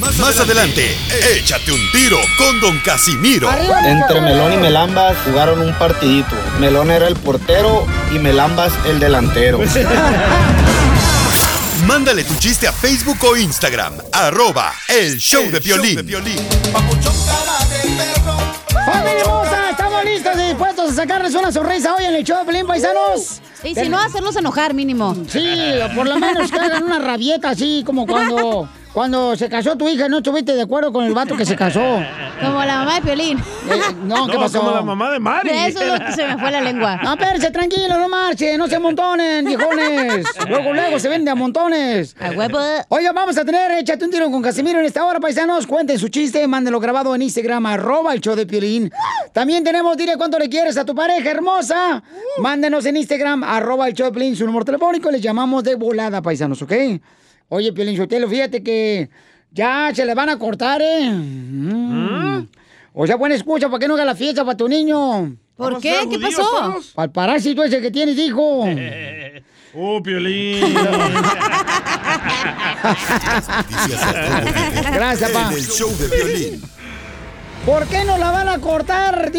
Más adelante, échate un tiro con Don Casimiro. Entre Melón y Melambas jugaron un partidito. Melón era el portero y Melambas el delantero. Mándale tu chiste a Facebook o Instagram, arroba el show de violín. ¡Familia hermosa! ¿Estamos listos y dispuestos a sacarles una sonrisa hoy en el show de Pelín, paisanos? Y si no, hacerlos enojar mínimo. Sí, por lo menos que hagan una rabieta así como cuando, cuando se casó tu hija no estuviste de acuerdo con el vato que se casó. Como la mamá de Piolín. Eh, no, ¿qué No, pasó? como la mamá de Mari. Eso es lo que se me fue la lengua. No, espérense, tranquilo, no marchen, no se amontonen, viejones. Luego, luego se vende a montones. A huevo. Oiga, vamos a tener Échate un tiro con Casimiro en esta hora, paisanos. Cuenten su chiste, mándenlo grabado en Instagram, arroba el show de Piolín. También tenemos, dile cuánto le quieres a tu pareja hermosa. Mándenos en Instagram, arroba el show de Piolín, su número telefónico. y Les llamamos de volada, paisanos, ¿ok? Oye, Piolín Sotelo, fíjate que ya se le van a cortar, ¿eh? Mm. O sea, buena excusa para que no haga la fiesta para tu niño. ¿Por qué? ¿Qué pasó? Para el parásito ese que tienes, hijo. ¡Uh, Piolín! Gracias, pa. En el show de violín. ¿Por qué no la van a cortar,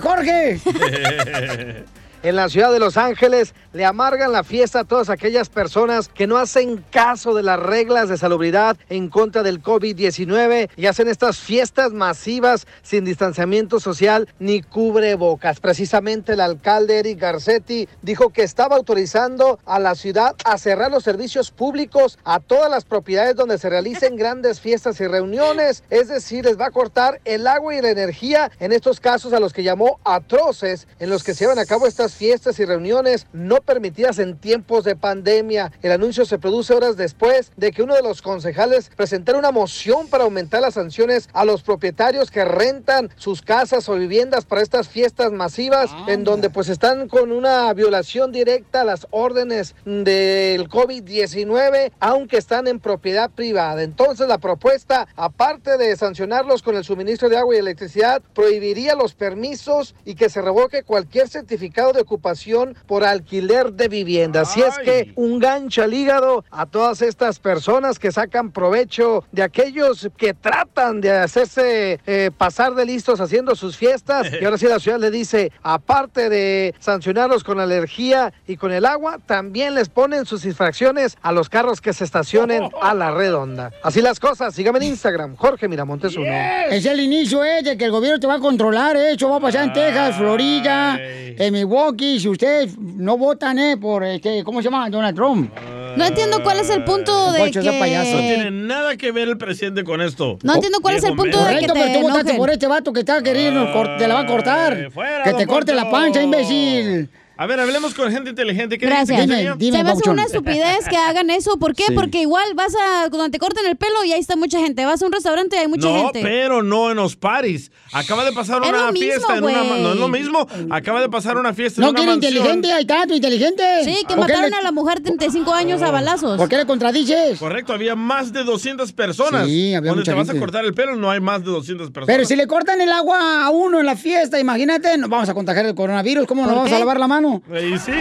Jorge? En la ciudad de Los Ángeles le amargan la fiesta a todas aquellas personas que no hacen caso de las reglas de salubridad en contra del COVID-19 y hacen estas fiestas masivas sin distanciamiento social ni cubrebocas. Precisamente el alcalde Eric Garcetti dijo que estaba autorizando a la ciudad a cerrar los servicios públicos a todas las propiedades donde se realicen grandes fiestas y reuniones. Es decir, les va a cortar el agua y la energía en estos casos a los que llamó atroces en los que se llevan a cabo estas fiestas y reuniones no permitidas en tiempos de pandemia. El anuncio se produce horas después de que uno de los concejales presentara una moción para aumentar las sanciones a los propietarios que rentan sus casas o viviendas para estas fiestas masivas en donde pues están con una violación directa a las órdenes del COVID-19 aunque están en propiedad privada. Entonces la propuesta, aparte de sancionarlos con el suministro de agua y electricidad, prohibiría los permisos y que se revoque cualquier certificado de ocupación por alquiler de vivienda. Así es que un gancho al hígado a todas estas personas que sacan provecho de aquellos que tratan de hacerse eh, pasar de listos haciendo sus fiestas. Y ahora sí la ciudad le dice, aparte de sancionarlos con la energía y con el agua, también les ponen sus infracciones a los carros que se estacionen a la redonda. Así las cosas, sígame en Instagram, Jorge Miramontes uno. Es el inicio, ¿eh? De que el gobierno te va a controlar, ¿eh? Eso va a pasar en Texas, Florida, en Milwaukee. Si ustedes no votan, ¿eh? Por, este, ¿cómo se llama? Donald Trump. No entiendo cuál es el punto de ese payaso. No tiene que... nada que ver el presidente con esto. No entiendo cuál es el punto de menso. que Correcto, te pero tú votaste enojen. por este vato que está queriendo, cor- te la va a cortar. fuera, que te corte la pancha, imbécil. A ver, hablemos con gente inteligente. ¿Qué Gracias. Dime, dime, Se me hace una estupidez que hagan eso. ¿Por qué? Sí. Porque igual vas a. Cuando te corten el pelo y ahí está mucha gente. Vas a un restaurante y hay mucha no, gente. pero no en los paris. Acaba de pasar Es una mismo, fiesta en una... No es lo mismo. Acaba de pasar una fiesta No en una mansión. inteligente, ahí está, tu inteligente. Sí, que ¿Por qué mataron le- a la mujer de 35 años a balazos. ¿Por qué le contradices? Correcto, había más de 200 personas. Sí, había Donde mucha te vas a gente. cortar el pelo no hay más de 200 personas. Pero si le cortan el agua a uno en la fiesta, imagínate, nos vamos a contagiar el coronavirus. ¿Cómo nos ¿Por vamos qué? a lavar la mano? Y sí.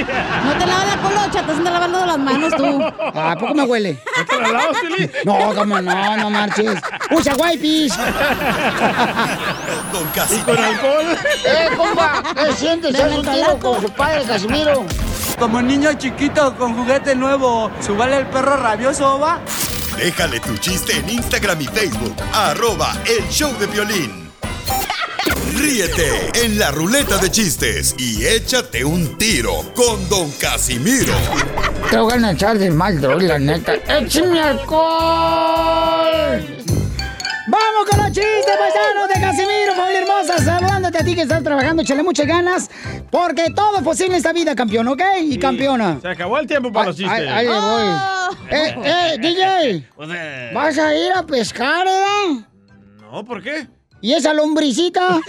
No te lavas la colocha, te estás lavando las manos tú. ¿A poco me huele? ¿No te la lavas, Fili? No, cómo no, no marches. Usa wipes. Don Casimiro. ¿Con alcohol? ¡Eh, compa! ¿Qué sientes? ¿Haz un tiro con su padre, Casimiro? Como niño chiquito con juguete nuevo, ¿subale el perro rabioso, va? Déjale tu chiste en Instagram y Facebook, arroba el show de violín. Ríete en la ruleta de chistes y échate un tiro con Don Casimiro. Te voy a echar de mal, la neta. ¡Échame alcohol! ¡Vamos con los chistes, paisanos de Casimiro, familia hermosa! Saludándote a ti que estás trabajando, échale muchas ganas, porque todo es posible en esta vida, campeón, ¿ok? Y campeona. Se acabó el tiempo para los Ahí, chistes. ahí le voy. Oh. Eh, eh, DJ, ¿vas a ir a pescar, eh? No, ¿por qué? ¿Y esa lombricita?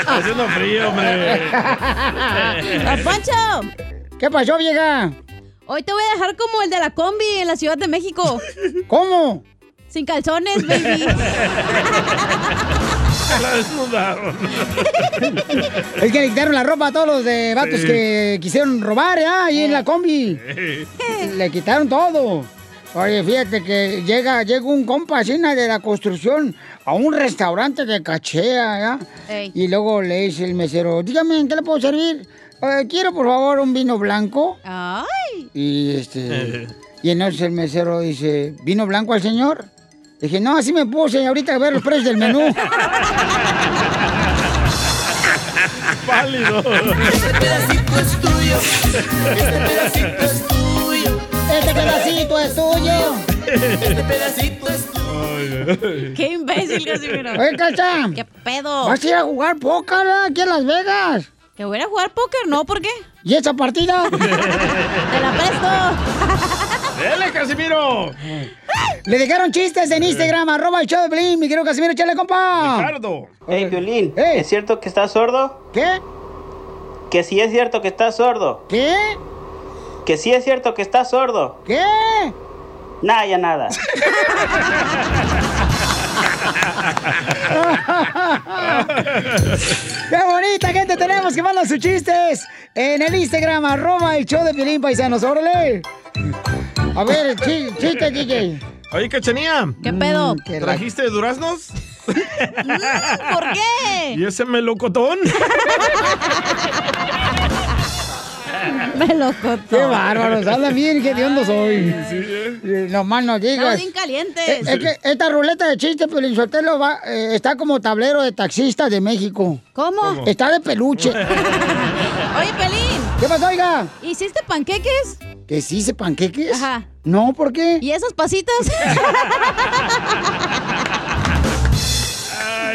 Está haciendo frío, hombre. ¡Don Poncho! ¿Qué pasó, vieja? Hoy te voy a dejar como el de la combi en la Ciudad de México. ¿Cómo? Sin calzones, baby. La desnudaron. Es que le quitaron la ropa a todos los de vatos Sí. que quisieron robar, ¿eh? Ahí en la combi. Le quitaron todo. Oye, fíjate que llega, llega un compa así, na, de la construcción a un restaurante de cachea, ¿ya? Ey. Y luego le dice el mesero, dígame, ¿en qué le puedo servir? "Eh, quiero, por favor, un vino blanco. Ay. Y este... Y entonces el mesero dice, ¿vino blanco al señor? Dije, no, así me puse ahorita a ver los precios del menú. Válido. Este pedacito es tuyo. Este pedacito es tuyo. Este pedacito es tuyo. Este pedacito es tuyo. Qué imbécil, Casimiro. Oye, Cacha, ¿Qué pedo? vas a ir a jugar póker ¿eh? aquí en Las Vegas. ¿Que voy a jugar póker? No, ¿por qué? ¿Y esa partida? Te la presto. ¡Dele, Casimiro! Le dejaron chistes en Instagram, arroba el show de mi querido Casimiro, échale, compa. Ricardo. Hey, Violín, Ey. ¿es cierto que estás sordo? ¿Qué? Que sí es cierto que estás sordo. ¿Qué? Que sí es cierto que estás sordo. ¿Qué? Nada, ya nada. ¡Qué bonita gente tenemos que mandan sus chistes en el Instagram, arroba el show de Pelín, paisanos, órale. A ver, chi- chiste, DJ. Oye, Cachanía. ¿Qué pedo? Mm, ¿Trajiste duraznos? Mm, ¿Por qué? ¿Y ese melocotón? Me lo ¡Qué contó. bárbaros! Habla bien, qué hondo soy. Sí, ¿eh? Eh, No digas. bien Eh, calientes. Es que esta ruleta de chistes, Pelín Sotelo, va, eh, está como tablero de taxistas de México. ¿Cómo? Está de peluche. Oye, Pelín, ¿Qué pasó, oiga? ¿hiciste panqueques? ¿Que sí se panqueques? Ajá. No, ¿por qué? ¿Y esas pasitas?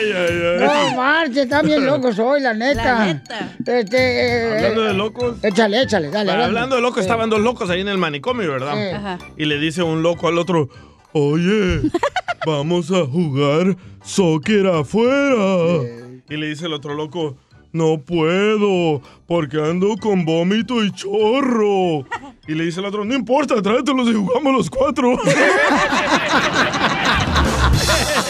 Ay, ay, ay. No, marche, está bien loco soy, la neta. La neta. Este, eh, Hablando eh, de locos. Échale, échale, dale. Bueno, hablando de locos, Eh, estaban dos locos ahí en el manicomio, ¿verdad? Eh. Ajá. Y le dice un loco al otro, oye, vamos a jugar soccer afuera. Y le dice el otro loco, no puedo, porque ando con vómito y chorro. Y le dice el otro, no importa, tráetelos y jugamos los cuatro.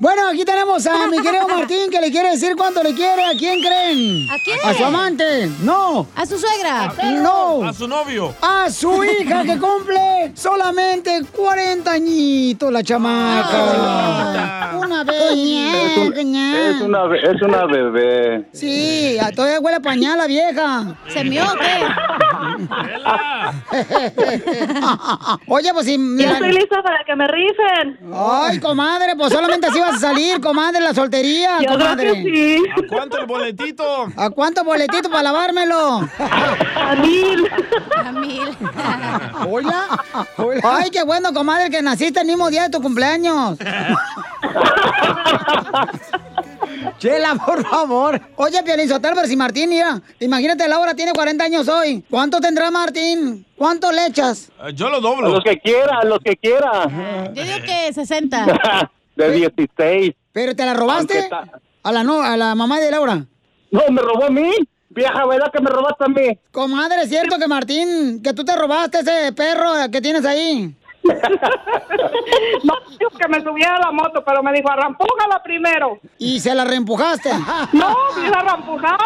Bueno, aquí tenemos a mi querido Martín que le quiere decir cuánto le quiere. ¿A quién creen? ¿A quién? A su amante. No. ¿A su suegra? No. A su novio. A su hija que cumple solamente 40 añitos la chamaca. Una vez. Es una, be- es una bebé. Sí, a- todavía huele a pañal la vieja. ¿Se mió qué? Oye, pues si... Ya estoy lista para que me rifen. Ay, comadre, pues solamente así vas a salir, comadre, la soltería, Yo creo comadre. que sí. ¿A cuánto el boletito? ¿A cuánto boletito para lavármelo? A mil. A mil. Hola. Ay, qué bueno, comadre, que naciste el mismo día de tu cumpleaños. Chela, por favor. Oye, Piolín Sotelo, pero si Martín, mira, imagínate, Laura tiene 40 años hoy. ¿Cuánto tendrá Martín? ¿Cuánto le echas? Eh, Yo lo A doblo. los que quiera, a los que quiera. Yo digo que 60. De 16. ¿Pero te la robaste? A la, no, a la mamá de Laura. No, me robó a mí. Vieja, ¿verdad que me robaste a mí? Comadre, ¿es cierto que Martín, que tú te robaste ese perro que tienes ahí? No, dijo que me subiera a la moto, pero me dijo, arrampújala primero. Y se la reempujaste. No, me la arrampujada.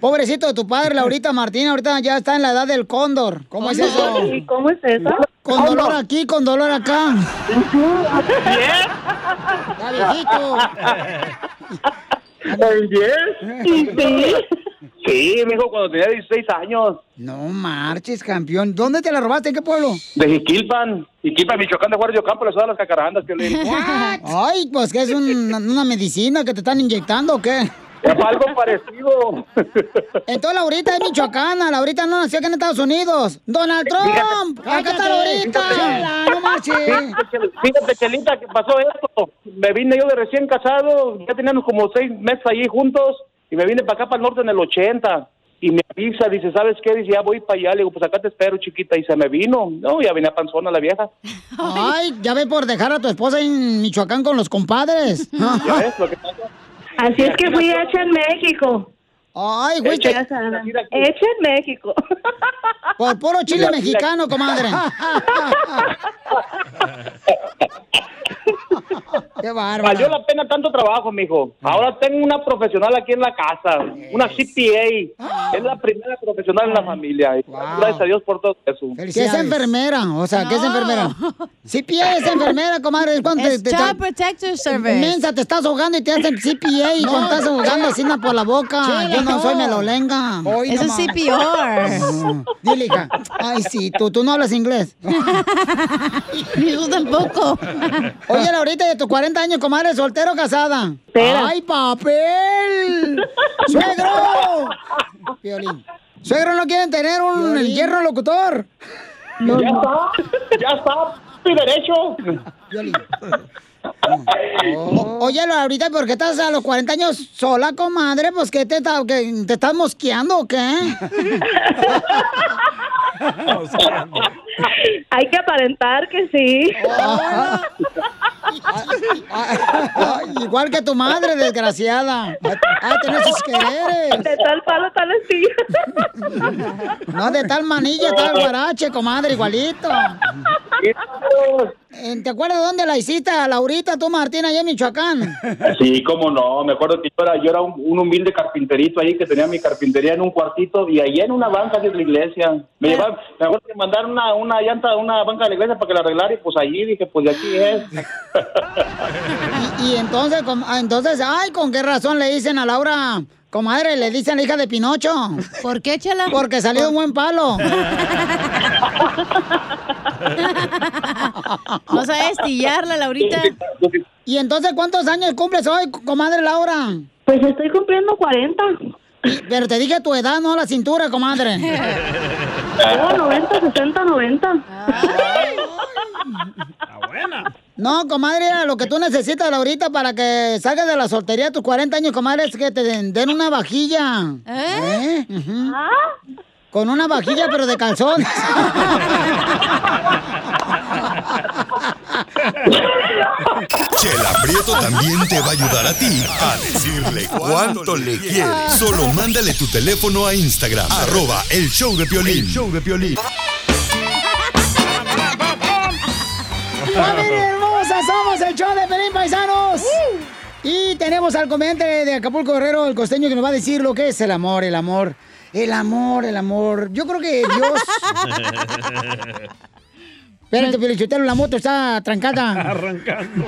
Pobrecito de tu padre, Laurita Martín, ahorita ya está en la edad del cóndor. ¿Cómo es eso? ¿Y cómo es eso? Con dolor aquí, con dolor acá. ¿Bien? Está viejito. ¿El 10? Sí. Sí, me dijo cuando tenía 16 años. No marches, campeón. ¿Dónde te la robaste? ¿En qué pueblo? De Jiquilpan. Jiquilpan, Michoacán de Guardia Campo, le sudan las cacarandas que le Ay, pues que es un- una medicina que te están inyectando o qué. Es algo parecido. Entonces Laurita es michoacana, Laurita no nació aquí en Estados Unidos. Donald Trump, acá está Laurita. Chela, No marches. Fíjate, Chelita, que pasó esto. Me vine yo de recién casado, ya teníamos como seis meses allí juntos, y me vine para acá, para el norte en el 80. y me avisa, dice, ¿sabes qué? Dice, ya voy para allá. Le digo, pues acá te espero, chiquita. Y se me vino. No, ya venía panzona la vieja. Ay, ya ve por dejar a tu esposa en Michoacán con los compadres. ¿Ya ves lo que pasa? Así es que fui hecha en México. Ay, güey, Hecha, en México. por puro chile mexicano, comadre. Qué bárbaro. Valió la pena tanto trabajo, mijo. Ahora tengo una profesional aquí en la casa, una CPA. Es la primera profesional en la familia. Y Gracias a Dios por todo eso. ¿Qué es enfermera? O sea, ¿qué es enfermera? CPA es enfermera, comadre. Es te, Child Protector Service. Mensa, te estás ahogando y te hacen CPA y cuando estás ahogando así por la boca. Chela, Yo no no. soy melolenga. Hoy Eso es. CPR. No. Dile, hija. Ay, sí, tú, tú no hablas inglés. Ni yo tampoco. Oye, Laurita, de tus 40 años, comadre, soltero o casada. ¡Ay, papel! ¡Suegro! Violín. ¿Suegro no quieren tener un el hierro locutor? ya está, ya está, mi derecho. O- oye, Laurita, ¿por qué estás a los 40 años sola, comadre? Pues, ¿qué te, está- que, te estás mosqueando o qué? Hay que aparentar que sí. Igual que tu madre, desgraciada. Tenés sus quereres. De tal palo, tal astilla. No, de tal manilla, tal guarache, comadre, igualito. Eh, ¿Te acuerdas dónde la hiciste, a Laurita, tú, Martín, allá en Michoacán? Sí, cómo no. Me acuerdo que yo era, yo era un, un humilde carpinterito ahí que tenía mi carpintería en un cuartito y allá en una banca de la iglesia. Me llevaron, me acuerdo que mandaron una, una llanta, una banca de la iglesia para que la arreglara y pues allí dije, pues de aquí es. Y entonces, ah, entonces, ay, ¿con qué razón le dicen a Laura, comadre, le dicen la hija de Pinocho? ¿Por qué, chela? Porque salió un buen palo. Vas a estillarla, Laurita. Y entonces, ¿cuántos años cumples hoy, comadre Laura? Pues estoy cumpliendo 40. Pero te dije tu edad, no la cintura, comadre. No, 90, 60, 90. No, comadre, lo que tú necesitas, Laurita, para que salgas de la soltería a tus 40 años, comadre, es que te den, den una vajilla. ¿Eh? Ujú. Con una vajilla, pero de calzón. Chela Prieto también te va a ayudar a ti a decirle cuánto le quieres. Solo mándale tu teléfono a Instagram, arroba el show de Piolín. show de Piolín. ¡Familia hermosa! ¡Somos el show de Pelín Paisanos! Y tenemos al comediante de Acapulco Guerrero, el costeño, que nos va a decir lo que es el amor, el amor. El amor, el amor. Yo creo que Dios... Espérate, Pelichotero, la moto está trancada. Arrancando.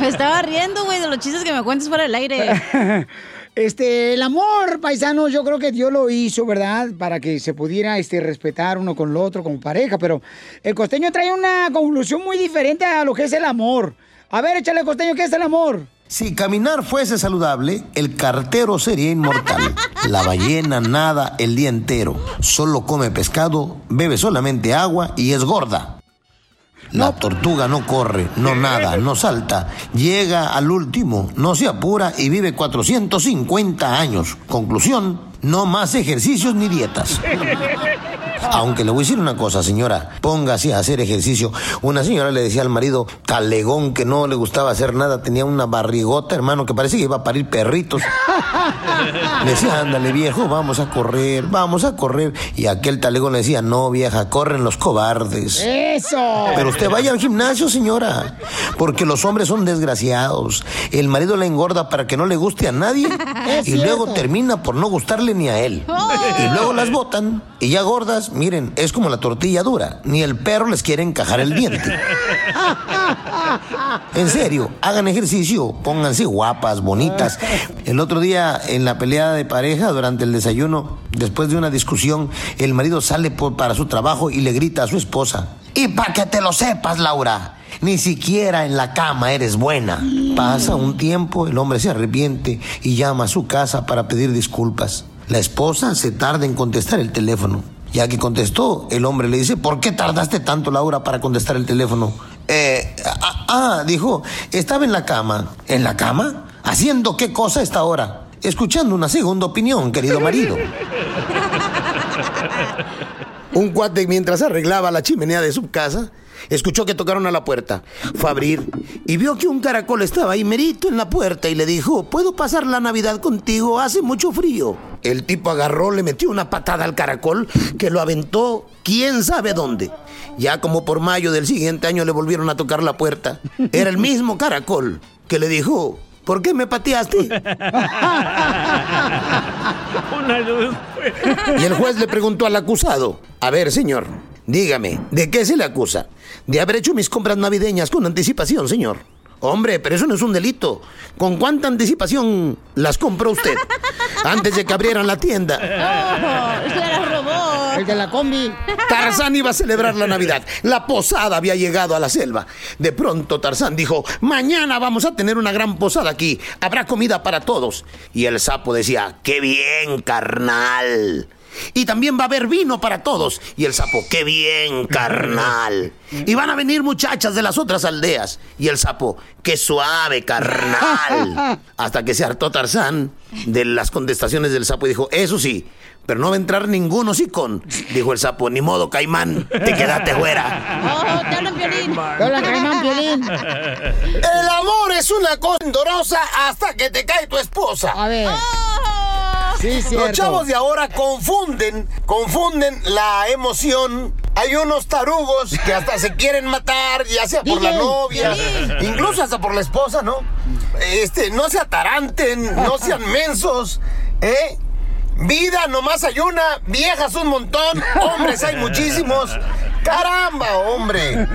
Me estaba riendo, güey, de los chistes que me cuentas fuera del aire. Este, el amor, paisanos, yo creo que Dios lo hizo, ¿verdad? Para que se pudiera este, respetar uno con el otro como pareja, pero el costeño trae una conclusión muy diferente a lo que es el amor. A ver, échale, costeño, ¿qué es el amor? Si caminar fuese saludable, el cartero sería inmortal. La ballena nada el día entero. Solo come pescado, bebe solamente agua y es gorda. La tortuga no corre, no nada, no salta. Llega al último, no se apura y vive 450 años. Conclusión, no más ejercicios ni dietas. Aunque le voy a decir una cosa, señora, póngase a hacer ejercicio. Una señora le decía al marido, talegón, que no le gustaba hacer nada, tenía una barrigota, hermano, que parecía que iba a parir perritos. Le decía, ándale viejo, vamos a correr, vamos a correr. Y aquel talegón le decía, no vieja, corren los cobardes. ¡Eso! Pero usted vaya al gimnasio, señora, porque los hombres son desgraciados. El marido la engorda para que no le guste a nadie y luego termina por no gustarle ni a él. Y luego las botan y ya gordas, miren, es como la tortilla dura, ni el perro les quiere encajar el diente. En serio, hagan ejercicio, pónganse guapas, bonitas. El otro día en la pelea de pareja durante el desayuno, después de una discusión, el marido sale por- para su trabajo y le grita a su esposa. Y para que te lo sepas, Laura, ni siquiera en la cama eres buena. Pasa un tiempo, el hombre se arrepiente y llama a su casa para pedir disculpas. La esposa se tarda en contestar el teléfono. Ya que contestó, el hombre le dice, ¿por qué tardaste tanto, Laura, para contestar el teléfono? Eh, ah, ah, dijo, estaba en la cama. ¿En la cama? ¿Haciendo qué cosa a esta hora? Escuchando una segunda opinión, querido marido. Un cuate mientras arreglaba la chimenea de su casa, escuchó que tocaron a la puerta. Fue a abrir y vio que un caracol estaba ahí merito en la puerta y le dijo, ¿puedo pasar la Navidad contigo? Hace mucho frío. El tipo agarró, le metió una patada al caracol que lo aventó quién sabe dónde. Ya como por mayo del siguiente año le volvieron a tocar la puerta. Era el mismo caracol que le dijo, ¿por qué me pateaste? Un año después. Y el juez le preguntó al acusado, a ver señor, dígame, ¿de qué se le acusa? De haber hecho mis compras navideñas con anticipación, señor. Hombre, pero eso no es un delito. ¿Con cuánta anticipación las compró usted? Antes de que abrieran la tienda. Oh, se la robó. El de la combi. Tarzán iba a celebrar la Navidad. La posada había llegado a la selva. De pronto Tarzán dijo, mañana vamos a tener una gran posada aquí. Habrá comida para todos. Y el sapo decía, qué bien, carnal. Y también va a haber vino para todos. Y el sapo, qué bien, carnal. Y van a venir muchachas de las otras aldeas. Y el sapo, qué suave, carnal. Hasta que se hartó Tarzán de las contestaciones del sapo y dijo, eso sí, pero no va a entrar ningún hocicón. Dijo el sapo, ni modo, caimán, te quedaste fuera. Oh, te hablan violín. Te hablan caimán, violín. El amor es una cosa endorosa hasta que te cae tu esposa. A ver. Sí, cierto. Los chavos de ahora confunden, confunden la emoción. Hay unos tarugos que hasta se quieren matar, ya sea por la novia, incluso hasta por la esposa, ¿no? Este, no se ataranten, no sean mensos, ¿eh? Vida nomás hay una, viejas un montón, hombres hay muchísimos. Caramba, hombre.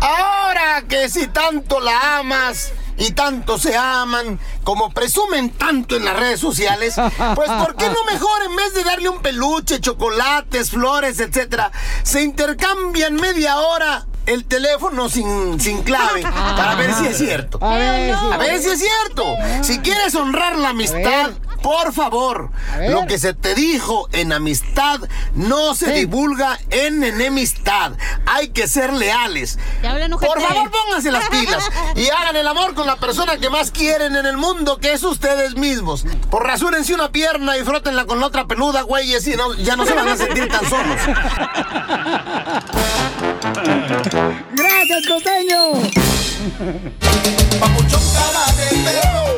Ahora que si tanto la amas y tanto se aman, como presumen tanto en las redes sociales, pues ¿por qué no mejor en vez de darle un peluche, chocolates, flores, etcétera, se intercambian media hora el teléfono sin, sin clave para ver si es cierto? A ver, sí. A ver si es cierto. Si quieres honrar la amistad, por favor, lo que se te dijo en amistad no se Sí. divulga en enemistad. Hay que ser leales. Por favor, pónganse las pilas y hagan el amor con la persona que más quieren en el mundo, que es ustedes mismos. Por rasúrense una pierna y frótenla con la otra peluda, güeyes, y no, ya no se van a sentir tan solos. Gracias, costeño.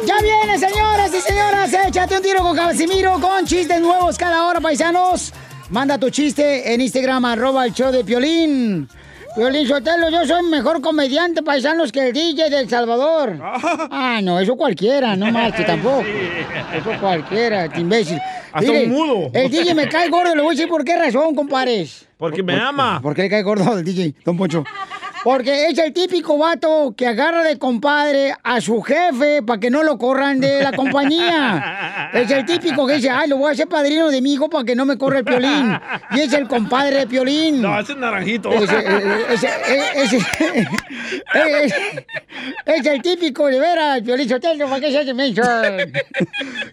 Ya viene, señoras y señoras. Échate un tiro con Casimiro con chistes nuevos cada hora, paisanos. Manda tu chiste en Instagram, arroba el show de Piolín. Piolín Sotelo, yo soy mejor comediante, paisanos, que el DJ de El Salvador. Ah, no, eso cualquiera, no más, que tampoco. Eso cualquiera, este imbécil. Hasta un mudo. El DJ me cae gordo, le voy a decir por qué razón, compadres. Porque me ama. ¿Por qué le cae gordo al DJ, don Poncho? Porque es el típico vato que agarra de compadre a su jefe para que no lo corran de la compañía. Es el típico que dice, ay, lo voy a hacer padrino de mi hijo para que no me corra el piolín. Y es el compadre de piolín. No, ese es naranjito. Eh, ese, es, es el típico, de veras, Piolín Sotelo, ¿para qué se hace menso?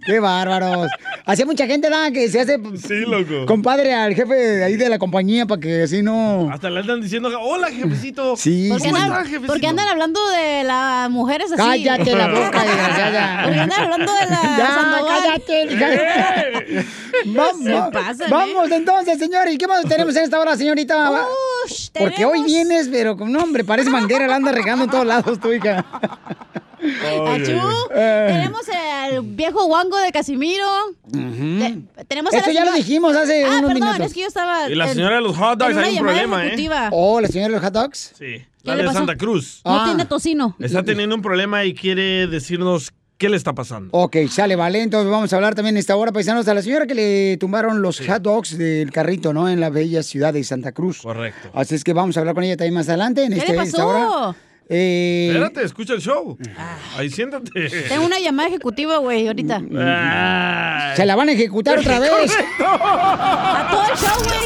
¡Qué bárbaros! Hace mucha gente, ¿da? Que se hace Sí, loco. compadre al jefe de ahí de la compañía para que así no... Hasta le andan diciendo, hola, jefecito. Sí, ¿Por qué, sí. andan, está, jefecito? por qué andan hablando de las mujeres así? Cállate la boca, desgraciada. ¿Por qué andan hablando de la Ya, Sandoval? cállate, cállate. Vamos, Se pasan, ¿eh? vamos entonces, señores. ¿Y qué más tenemos en esta hora, señorita? Ush, Porque hoy vienes, pero con nombre, parece manguera, la anda regando en todos lados, tu hija. Achú, Eh. tenemos al viejo guango de Casimiro. Te- tenemos a Eso la ya lo señora- dijimos hace ah, unos perdón, minutos. es que yo estaba. Y la en- señora de los hot dogs, en una hay un llamada problema, ¿eh? Oh, la señora de los hot dogs. Sí. ¿Qué La de pasó? Santa Cruz. No Ah. tiene tocino. Está teniendo un problema y quiere decirnos qué le está pasando. Ok, sale, vale. Entonces vamos a hablar también en esta hora, paisanos, a la señora que le tumbaron los hot dogs del carrito, ¿no? En la bella ciudad de Santa Cruz. Correcto. Así es que vamos a hablar con ella también más adelante. En ¿Qué este, le esta hora. Eh, Espérate, escucha el show. Ahí siéntate. Tengo una llamada ejecutiva, güey, ahorita. Ay. se la van a ejecutar otra vez. A todo el show, güey.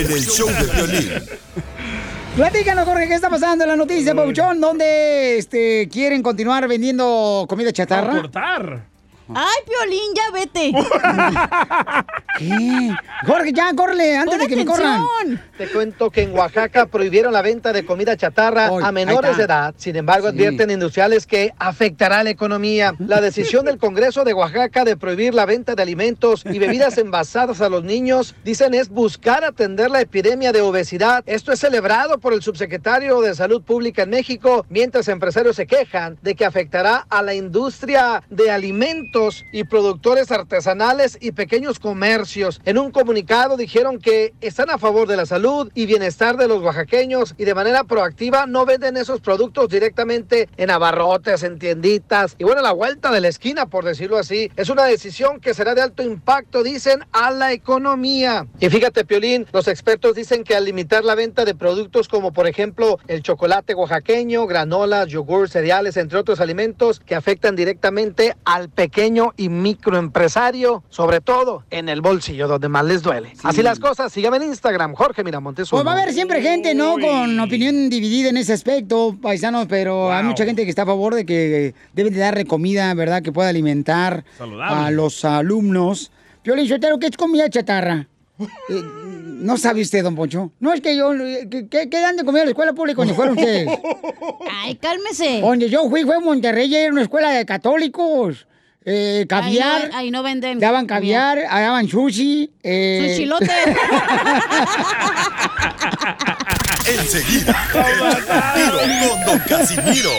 En el show de violín. Platícanos, Jorge, ¿qué está pasando en la noticia, Pauchón? ¿Dónde este, quieren continuar vendiendo comida chatarra? cortar. Ay, Piolín, ya vete. ¿Qué? Jorge, ya, córrele, antes de que me corran. Te cuento que en Oaxaca prohibieron la venta de comida chatarra a menores de edad. Sin embargo, Sí. advierten industriales que afectará la economía. La decisión del Congreso de Oaxaca de prohibir la venta de alimentos y bebidas envasadas a los niños, dicen, es buscar atender la epidemia de obesidad. Esto es celebrado por el subsecretario de Salud Pública en México, mientras empresarios se quejan de que afectará a la industria de alimentos y productores artesanales y pequeños comercios. En un comunicado dijeron que están a favor de la salud y bienestar de los oaxaqueños y de manera proactiva no venden esos productos directamente en abarrotes, en tienditas y bueno, a la vuelta de la esquina, por decirlo así. Es una decisión que será de alto impacto, dicen, a la economía. Y fíjate, Piolín, los expertos dicen que al limitar la venta de productos como por ejemplo el chocolate oaxaqueño, granolas, yogur, cereales, entre otros alimentos que afectan directamente al pequeño y microempresario, sobre todo en el bolsillo donde más les duele. Así las cosas, síganme en Instagram, Jorge Miramontes. Pues va a haber siempre gente, ¿no? Con opinión dividida en ese aspecto, paisanos, pero hay mucha gente que está a favor de que deben de darle comida, ¿verdad? Que pueda alimentar Saludable. a los alumnos. Piolín Sotero, ¿qué es comida chatarra? Eh, ¿No sabe usted, don Poncho? No es que yo... ¿Qué, qué, dan de comida a la escuela pública donde fueron ustedes? Ay, cálmese. Donde yo fui fue en Monterrey, era una escuela de católicos. Eh, caviar. Ahí no, ahí no venden. Daban caviar, daban sushi. Eh... Sushilote. Enseguida, tiro con Don Casimiro.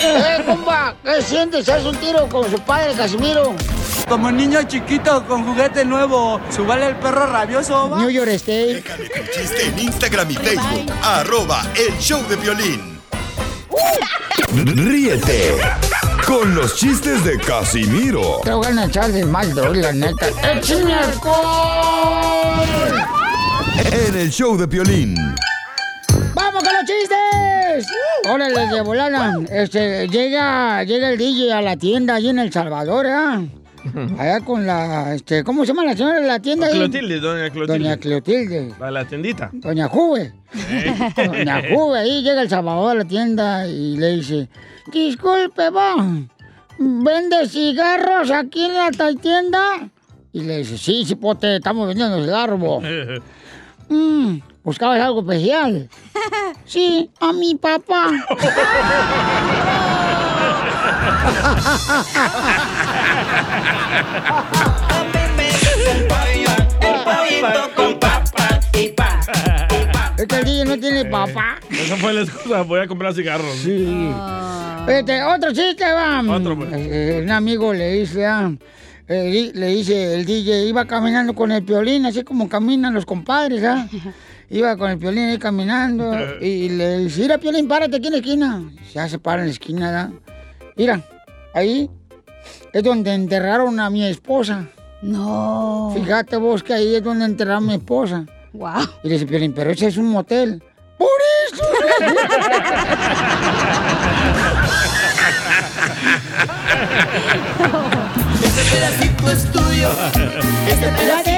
¡Eh, compa! ¿Qué sientes? ¿Haz un tiro con su padre, Casimiro? Como niño chiquito con juguete nuevo, ¿subale el perro rabioso? va? New York State. Déjame tu chiste en Instagram y Facebook. Arroba el show de violín. Ríete con los chistes de Casimiro Te voy a echar de mal, doy, la neta. ¡Échame en el show de violín. ¡Vamos con los chistes! Órale, de volada. Este, llega, llega el DJ a la tienda allí en El Salvador, ¿ah? Allá con la, este, ¿cómo se llama la señora de la tienda ahí? Clotilde, doña Clotilde. Doña Clotilde. La, la tiendita. Doña Juve. Doña Juve, ahí llega el Salvador a la tienda y le dice, disculpe, va, ¿vende cigarros aquí en la tienda? Y le dice, sí, sí, pote, estamos vendiendo cigarros, bo. Mm, ¿Buscabas algo especial? Sí, a mi papá. Es que el DJ no tiene papá. Esa fue la excusa. Voy a comprar cigarros. Sí. Este, otro chiste, va. Otro, pues. Eh, un amigo le dice, ah, eh, le dice el DJ, iba caminando con el piolín, así como caminan los compadres, ¿ah? Iba con el piolín ahí caminando y le dice, mira, piolín, párate aquí en la esquina. Ya se para en la esquina, ¿verdad? Mira, ahí es donde enterraron a mi esposa. No. Fíjate vos que ahí es donde enterraron a mi esposa. Wow. Y le dice Piolín, pero ese es un motel. ¡Por eso! Este pedacito es tuyo. Este déjalo,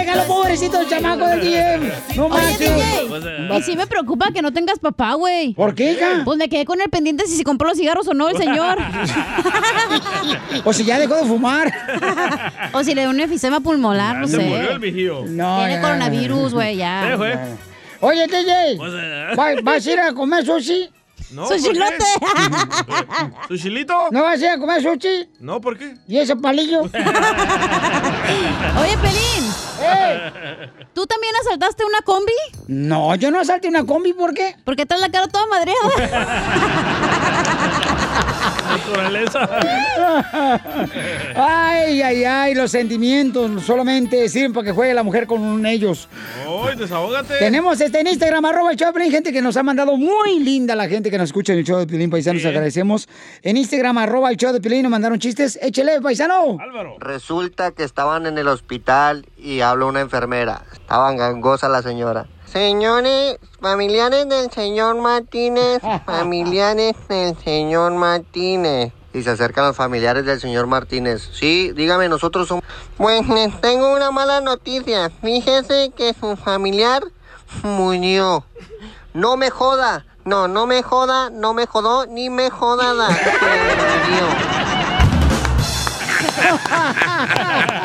pobrecito el chamaco del DJ. No Oye. DJ, y sí me preocupa que no tengas papá, güey. ¿Por qué, hija? Pues me quedé con el pendiente si se compró los cigarros o no el señor. O si ya dejó de fumar. o si le dio un efisema pulmonar, no Se sé. murió el vigío. No, Tiene ya. coronavirus, güey, ya. Oye, DJ, Pues, eh. ¿va- ¿vas a ir a comer sushi? No, ¿por qué? ¡Sushilote! ¿Sushilito? ¿No vas a ir a comer sushi? No, ¿por qué? ¿Y ese palillo? Oye, Pelín, ¡Eh! ¿tú también asaltaste una combi? No, yo no asalté una combi, ¿por qué? Porque traes la cara toda madreada. Naturaleza. Ay, ay, ay, los sentimientos solamente sirven para que juegue la mujer con ellos. ¡Ay, desahógate! Tenemos este en Instagram, arroba el show de Piolín, gente que nos ha mandado muy linda la gente que nos escucha en el show de Piolín, paisanos, agradecemos. En Instagram, arroba el show de Piolín, nos mandaron chistes. Échele, paisano. Álvaro. Resulta que estaban en el hospital y habló una enfermera. Estaba gangosa la señora. Señores, familiares del señor Martínez, familiares del señor Martínez. Y se acercan los familiares del señor Martínez. Sí, dígame, nosotros somos... Pues les tengo una mala noticia. Fíjese que su familiar murió. No me joda. No, no me joda, no me jodó, ni me jodada. Se murió.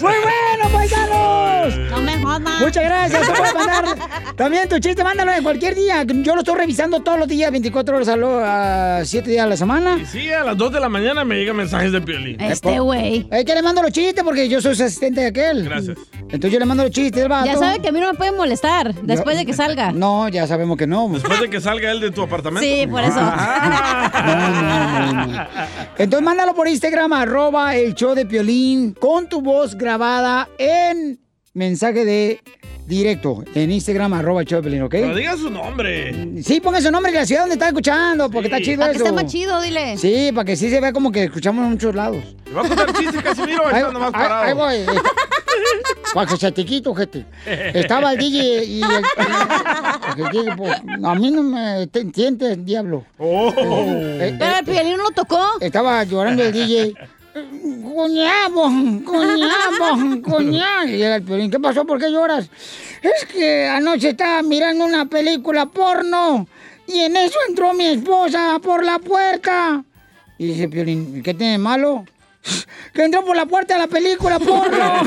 ¡Muy bueno, paisanos! No me jodas. Muchas gracias. Tú puedes mandar también tu chiste, mándalo en cualquier día. Yo lo estoy revisando todos los días, 24 horas a 7 días a la semana. Y sí, a las 2 de la mañana me llegan mensajes de Piolín. Este güey. Es que le mando los chistes porque yo soy su asistente de aquel. Gracias. Entonces yo le mando los chistes, vato. Ya sabe que a mí no me puede molestar después de que salga. No, ya sabemos que no. Después de que salga él de tu apartamento. Sí, por eso. Entonces mándalo por Instagram, arroba el show de Piolín, con tu voz grabada en mensaje de directo, en Instagram, arroba Piolín, ¿ok? Pero diga su nombre. Sí, ponga su nombre y la ciudad donde está escuchando, porque está chido Para que esté más chido, dile. Sí, para que sí se vea como que escuchamos en muchos lados. ¿Te va a contar chistes, Casimiro? Ahí, Estando más ahí- parado. ahí voy. Para que se te quito, gente. Estaba el DJ y el, el DJ, pues, a mí no me te entiendes, diablo. Oh. Eh, Pero el Piolín no lo tocó. Estaba llorando el DJ. Cuñabo, cuñabo, cuñabo. Y llega el Piolín, ¿qué pasó? ¿Por qué lloras? Es que anoche estaba mirando una película porno y en eso entró mi esposa por la puerta. Y dice Piolín, ¿qué tiene de malo? Que entró por la puerta de la película porno.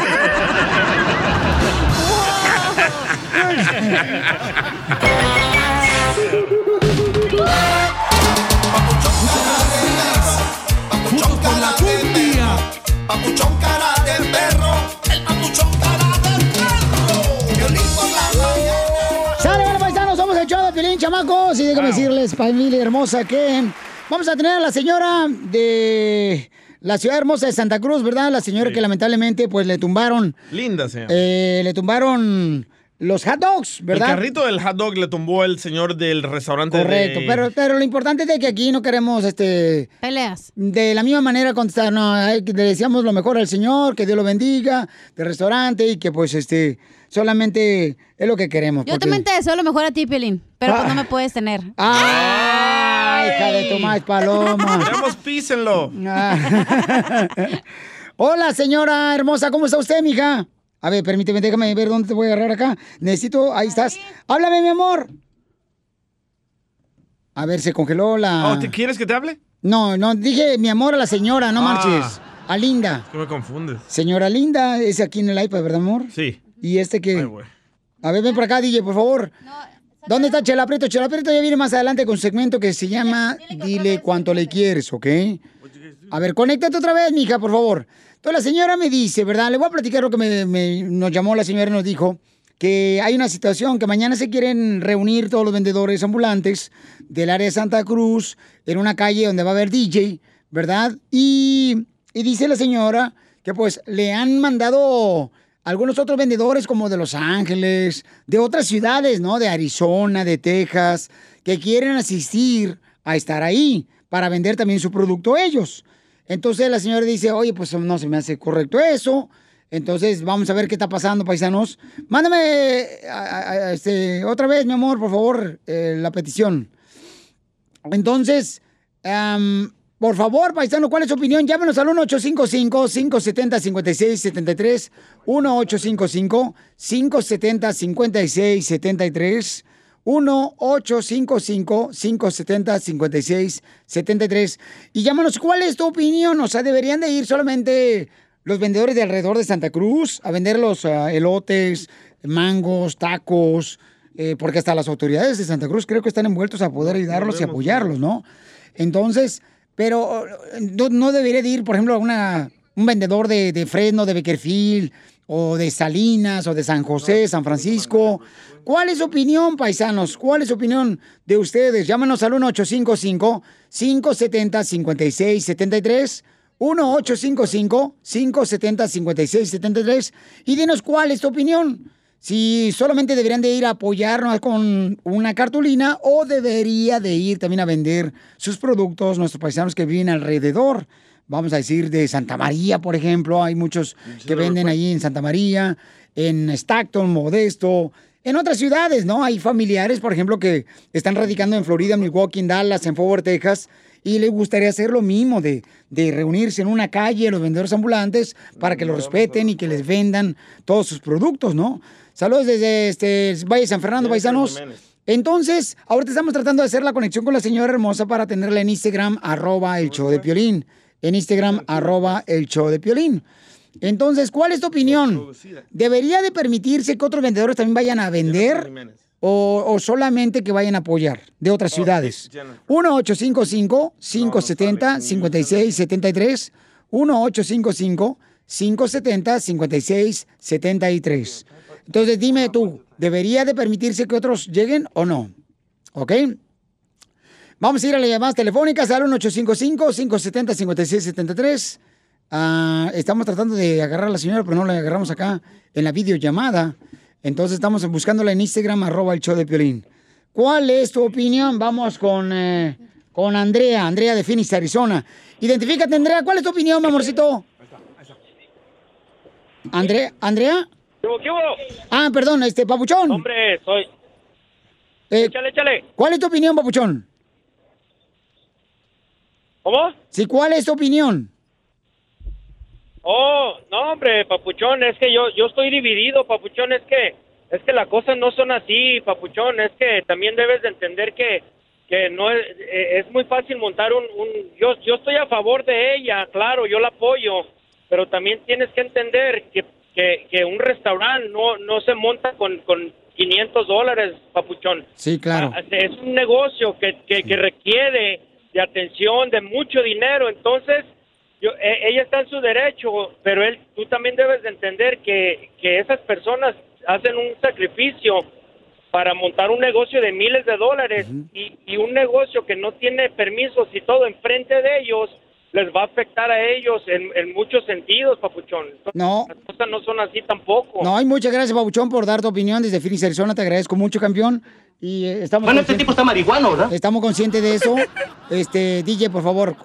Papuchón cara de perro, el papuchón cara de perro. Violín por la mañana. Sale, bueno, paisanos, somos el show de Piolín, chamacos. Y déjame decirles, familia hermosa, que vamos a tener a la señora de la ciudad hermosa de Santa Cruz, ¿verdad? La señora que lamentablemente, pues, le tumbaron, Linda se llama. eh, le tumbaron los hot dogs, ¿verdad? El carrito del hot dog le tumbó el señor del restaurante Correcto, de... pero, pero lo importante es de que aquí no queremos, este... Peleas. De la misma manera contestar, no, le deseamos lo mejor al Señor, que Dios lo bendiga, del restaurante, y que pues, este, solamente es lo que queremos. Yo porque- también te deseo lo mejor a ti, Piolín. Pero pues no me puedes tener. ¡Ay, hija de tu maíz paloma! Queremos písenlo. Ah. Hola, señora hermosa, ¿cómo está usted, mija? A ver, permíteme, déjame ver dónde te voy a agarrar acá. Necesito, ahí estás. Háblame, mi amor. A ver, se congeló la... Oh, ¿te quieres que te hable? No, no, dije mi amor a la señora, no Ah. marches. A Linda. Que me confundes. Señora Linda, es aquí en el iPad, ¿verdad, amor? Sí. ¿Y este qué? A ver, ven por acá, DJ, por favor. ¿Dónde está Chela Prieto? Chela Prieto ya viene más adelante con un segmento que se llama Dile cuánto le quieres, ¿ok? A ver, conéctate otra vez, mija, por favor. Entonces la señora me dice, ¿verdad? Le voy a platicar lo que me, me- nos llamó la señora y nos dijo que hay una situación que mañana se quieren reunir todos los vendedores ambulantes del área de Santa Cruz en una calle donde va a haber DJ, ¿verdad? Y, y dice la señora que pues le han mandado algunos otros vendedores como de Los Ángeles, de otras ciudades, ¿no? De Arizona, de Texas, que quieren asistir a estar ahí para vender también su producto ellos. Entonces la señora dice, oye, pues no se me hace correcto eso. Entonces vamos a ver qué está pasando, paisanos. Mándame este, otra vez, mi amor, por favor, eh, la petición. Entonces, am, por favor, paisano, ¿cuál es su opinión? Llámenos al 1-855-570-5673. 1-855-570-5673. 1-855-570-5673. Y llámanos, ¿cuál es tu opinión? O sea, ¿deberían de ir solamente los vendedores de alrededor de Santa Cruz a vender los ah, elotes, mangos, tacos? Eh, porque hasta las autoridades de Santa Cruz creo que están envueltos a poder ayudarlos y apoyarlos, ¿no? Entonces, pero eh, no, no debería de ir, por ejemplo, a una, un vendedor de, de Fresno, de Beckerfield, o de Salinas, o de San José, San Francisco. ¿Cuál es su opinión, paisanos? ¿Cuál es su opinión de ustedes? Llámanos al 1-855-570-5673. 1-855-570-5673. Y dinos cuál es tu opinión. Si solamente deberían de ir a apoyarnos con una cartulina o debería de ir también a vender sus productos nuestros paisanos que viven alrededor. Vamos a decir de Santa María, por ejemplo. Hay muchos que venden allí en Santa María, en Stockton, Modesto, en otras ciudades, ¿no? Hay familiares, por ejemplo, que están radicando en Florida, Milwaukee, en Dallas, en Fort Worth, Texas, y les gustaría hacer lo mismo, de, de reunirse en una calle, los vendedores ambulantes, para que los respeten y que les vendan todos sus productos, ¿no? Saludos desde este Valle de San Fernando, paisanos. Entonces, ahorita estamos tratando de hacer la conexión con la señora hermosa para tenerla en Instagram, arroba el show de Piolín. En Instagram, arroba el show de Piolín. Entonces, ¿cuál es tu opinión? ¿Debería de permitirse que otros vendedores también vayan a vender o, o solamente que vayan a apoyar de otras ciudades? 1-855-570-5673. 1-855-570-5673. Entonces, dime tú, ¿debería de permitirse que otros lleguen o no? ¿Ok? Vamos a ir a las llamadas telefónicas al 1-855-570-5673. Ah, estamos tratando de agarrar a la señora, pero no la agarramos acá en la videollamada. Entonces estamos buscándola en Instagram, arroba el show de Piolín. ¿Cuál es tu opinión? Vamos con, eh, con Andrea, Andrea de Phoenix, Arizona. Identifícate, Andrea, ¿cuál es tu opinión, mi amorcito? Andrea, Andrea. ¿Qué hubo, qué hubo? Ah, perdón, este, Papuchón. Hombre, soy... Eh, Échale, échale. ¿Cuál es tu opinión, Papuchón? ¿Cómo? Sí, ¿cuál es tu opinión? Oh, no, hombre, papuchón, es que yo yo estoy dividido, papuchón, es que es que las cosas no son así, papuchón, es que también debes de entender que que no es, eh, es muy fácil montar un, un yo yo estoy a favor de ella, claro, yo la apoyo, pero también tienes que entender que que, que un restaurante no no se monta con con 500 dólares, papuchón. Sí, claro. Ah, Es un negocio que, que, que requiere de atención, de mucho dinero. Entonces, yo, e- ella está en su derecho, pero él, tú también debes de entender que, que esas personas hacen un sacrificio para montar un negocio de miles de dólares y, y un negocio que no tiene permisos y todo enfrente de ellos les va a afectar a ellos en, en muchos sentidos, papuchón. Entonces, No. Las cosas no son así tampoco. No, y muchas gracias, Pabuchón, por dar tu opinión desde Phoenix, Arizona. Te agradezco mucho, campeón. Y eh, estamos Bueno, este tipo está marihuano, ¿verdad? Estamos conscientes de eso. Este, DJ, por favor.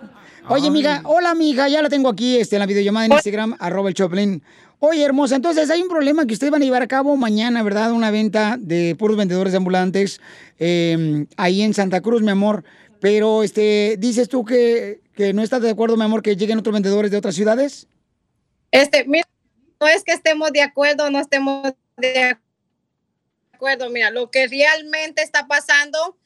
Oye, amiga, hola, amiga, ya la tengo aquí este, en la videollamada en Instagram, arroba el Choplin. Oye, hermosa, entonces hay un problema que ustedes van a llevar a cabo mañana, ¿verdad? Una venta de puros vendedores de ambulantes eh, ahí en Santa Cruz, mi amor. Pero, este, dices tú que, que no estás de acuerdo, mi amor, que lleguen otros vendedores de otras ciudades. Este, mira, no es que estemos de acuerdo o no estemos de acuerdo, mira, lo que realmente está pasando,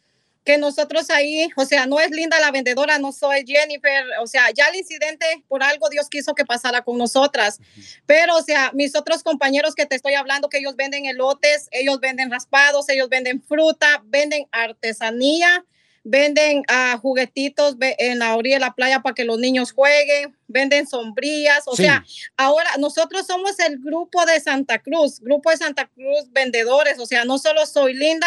que nosotros ahí, o sea, no es Linda la vendedora, no soy Jennifer, o sea, ya el incidente por algo Dios quiso que pasara con nosotras, pero, o sea, mis otros compañeros que te estoy hablando, que ellos venden elotes, ellos venden raspados, ellos venden fruta, venden artesanía, venden ah, juguetitos en la orilla de la playa para que los niños jueguen, venden sombrillas, o Sí. sea, ahora nosotros somos el grupo de Santa Cruz, grupo de Santa Cruz vendedores, o sea, no solo soy linda,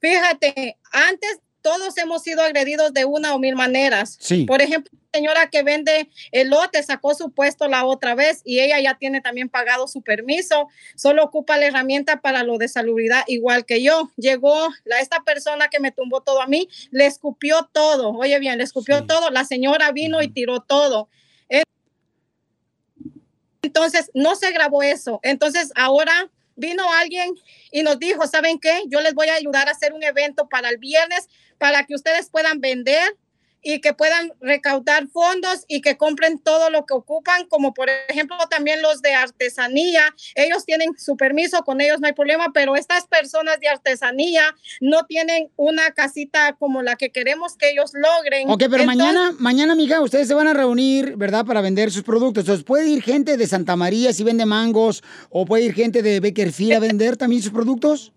fíjate, antes todos hemos sido agredidos de una o mil maneras. Sí. Por ejemplo, la señora que vende elote sacó su puesto la otra vez y ella ya tiene también pagado su permiso, solo ocupa la herramienta para lo de salubridad igual que yo. Llegó la, esta persona que me tumbó todo a mí, le escupió todo, oye bien, le escupió todo, la señora vino y tiró todo. Entonces, no se grabó eso. Entonces, ahora vino alguien y nos dijo, ¿saben qué? Yo les voy a ayudar a hacer un evento para el viernes para que ustedes puedan vender y que puedan recaudar fondos y que compren todo lo que ocupan, como por ejemplo también los de artesanía. Ellos tienen su permiso, con ellos no hay problema, pero estas personas de artesanía no tienen una casita como la que queremos que ellos logren. Ok, pero Entonces- mañana, mañana, amiga, ustedes se van a reunir, ¿verdad? Para vender sus productos. Entonces, puede ir gente de Santa María si vende mangos, o puede ir gente de Bakerfield a vender también sus productos.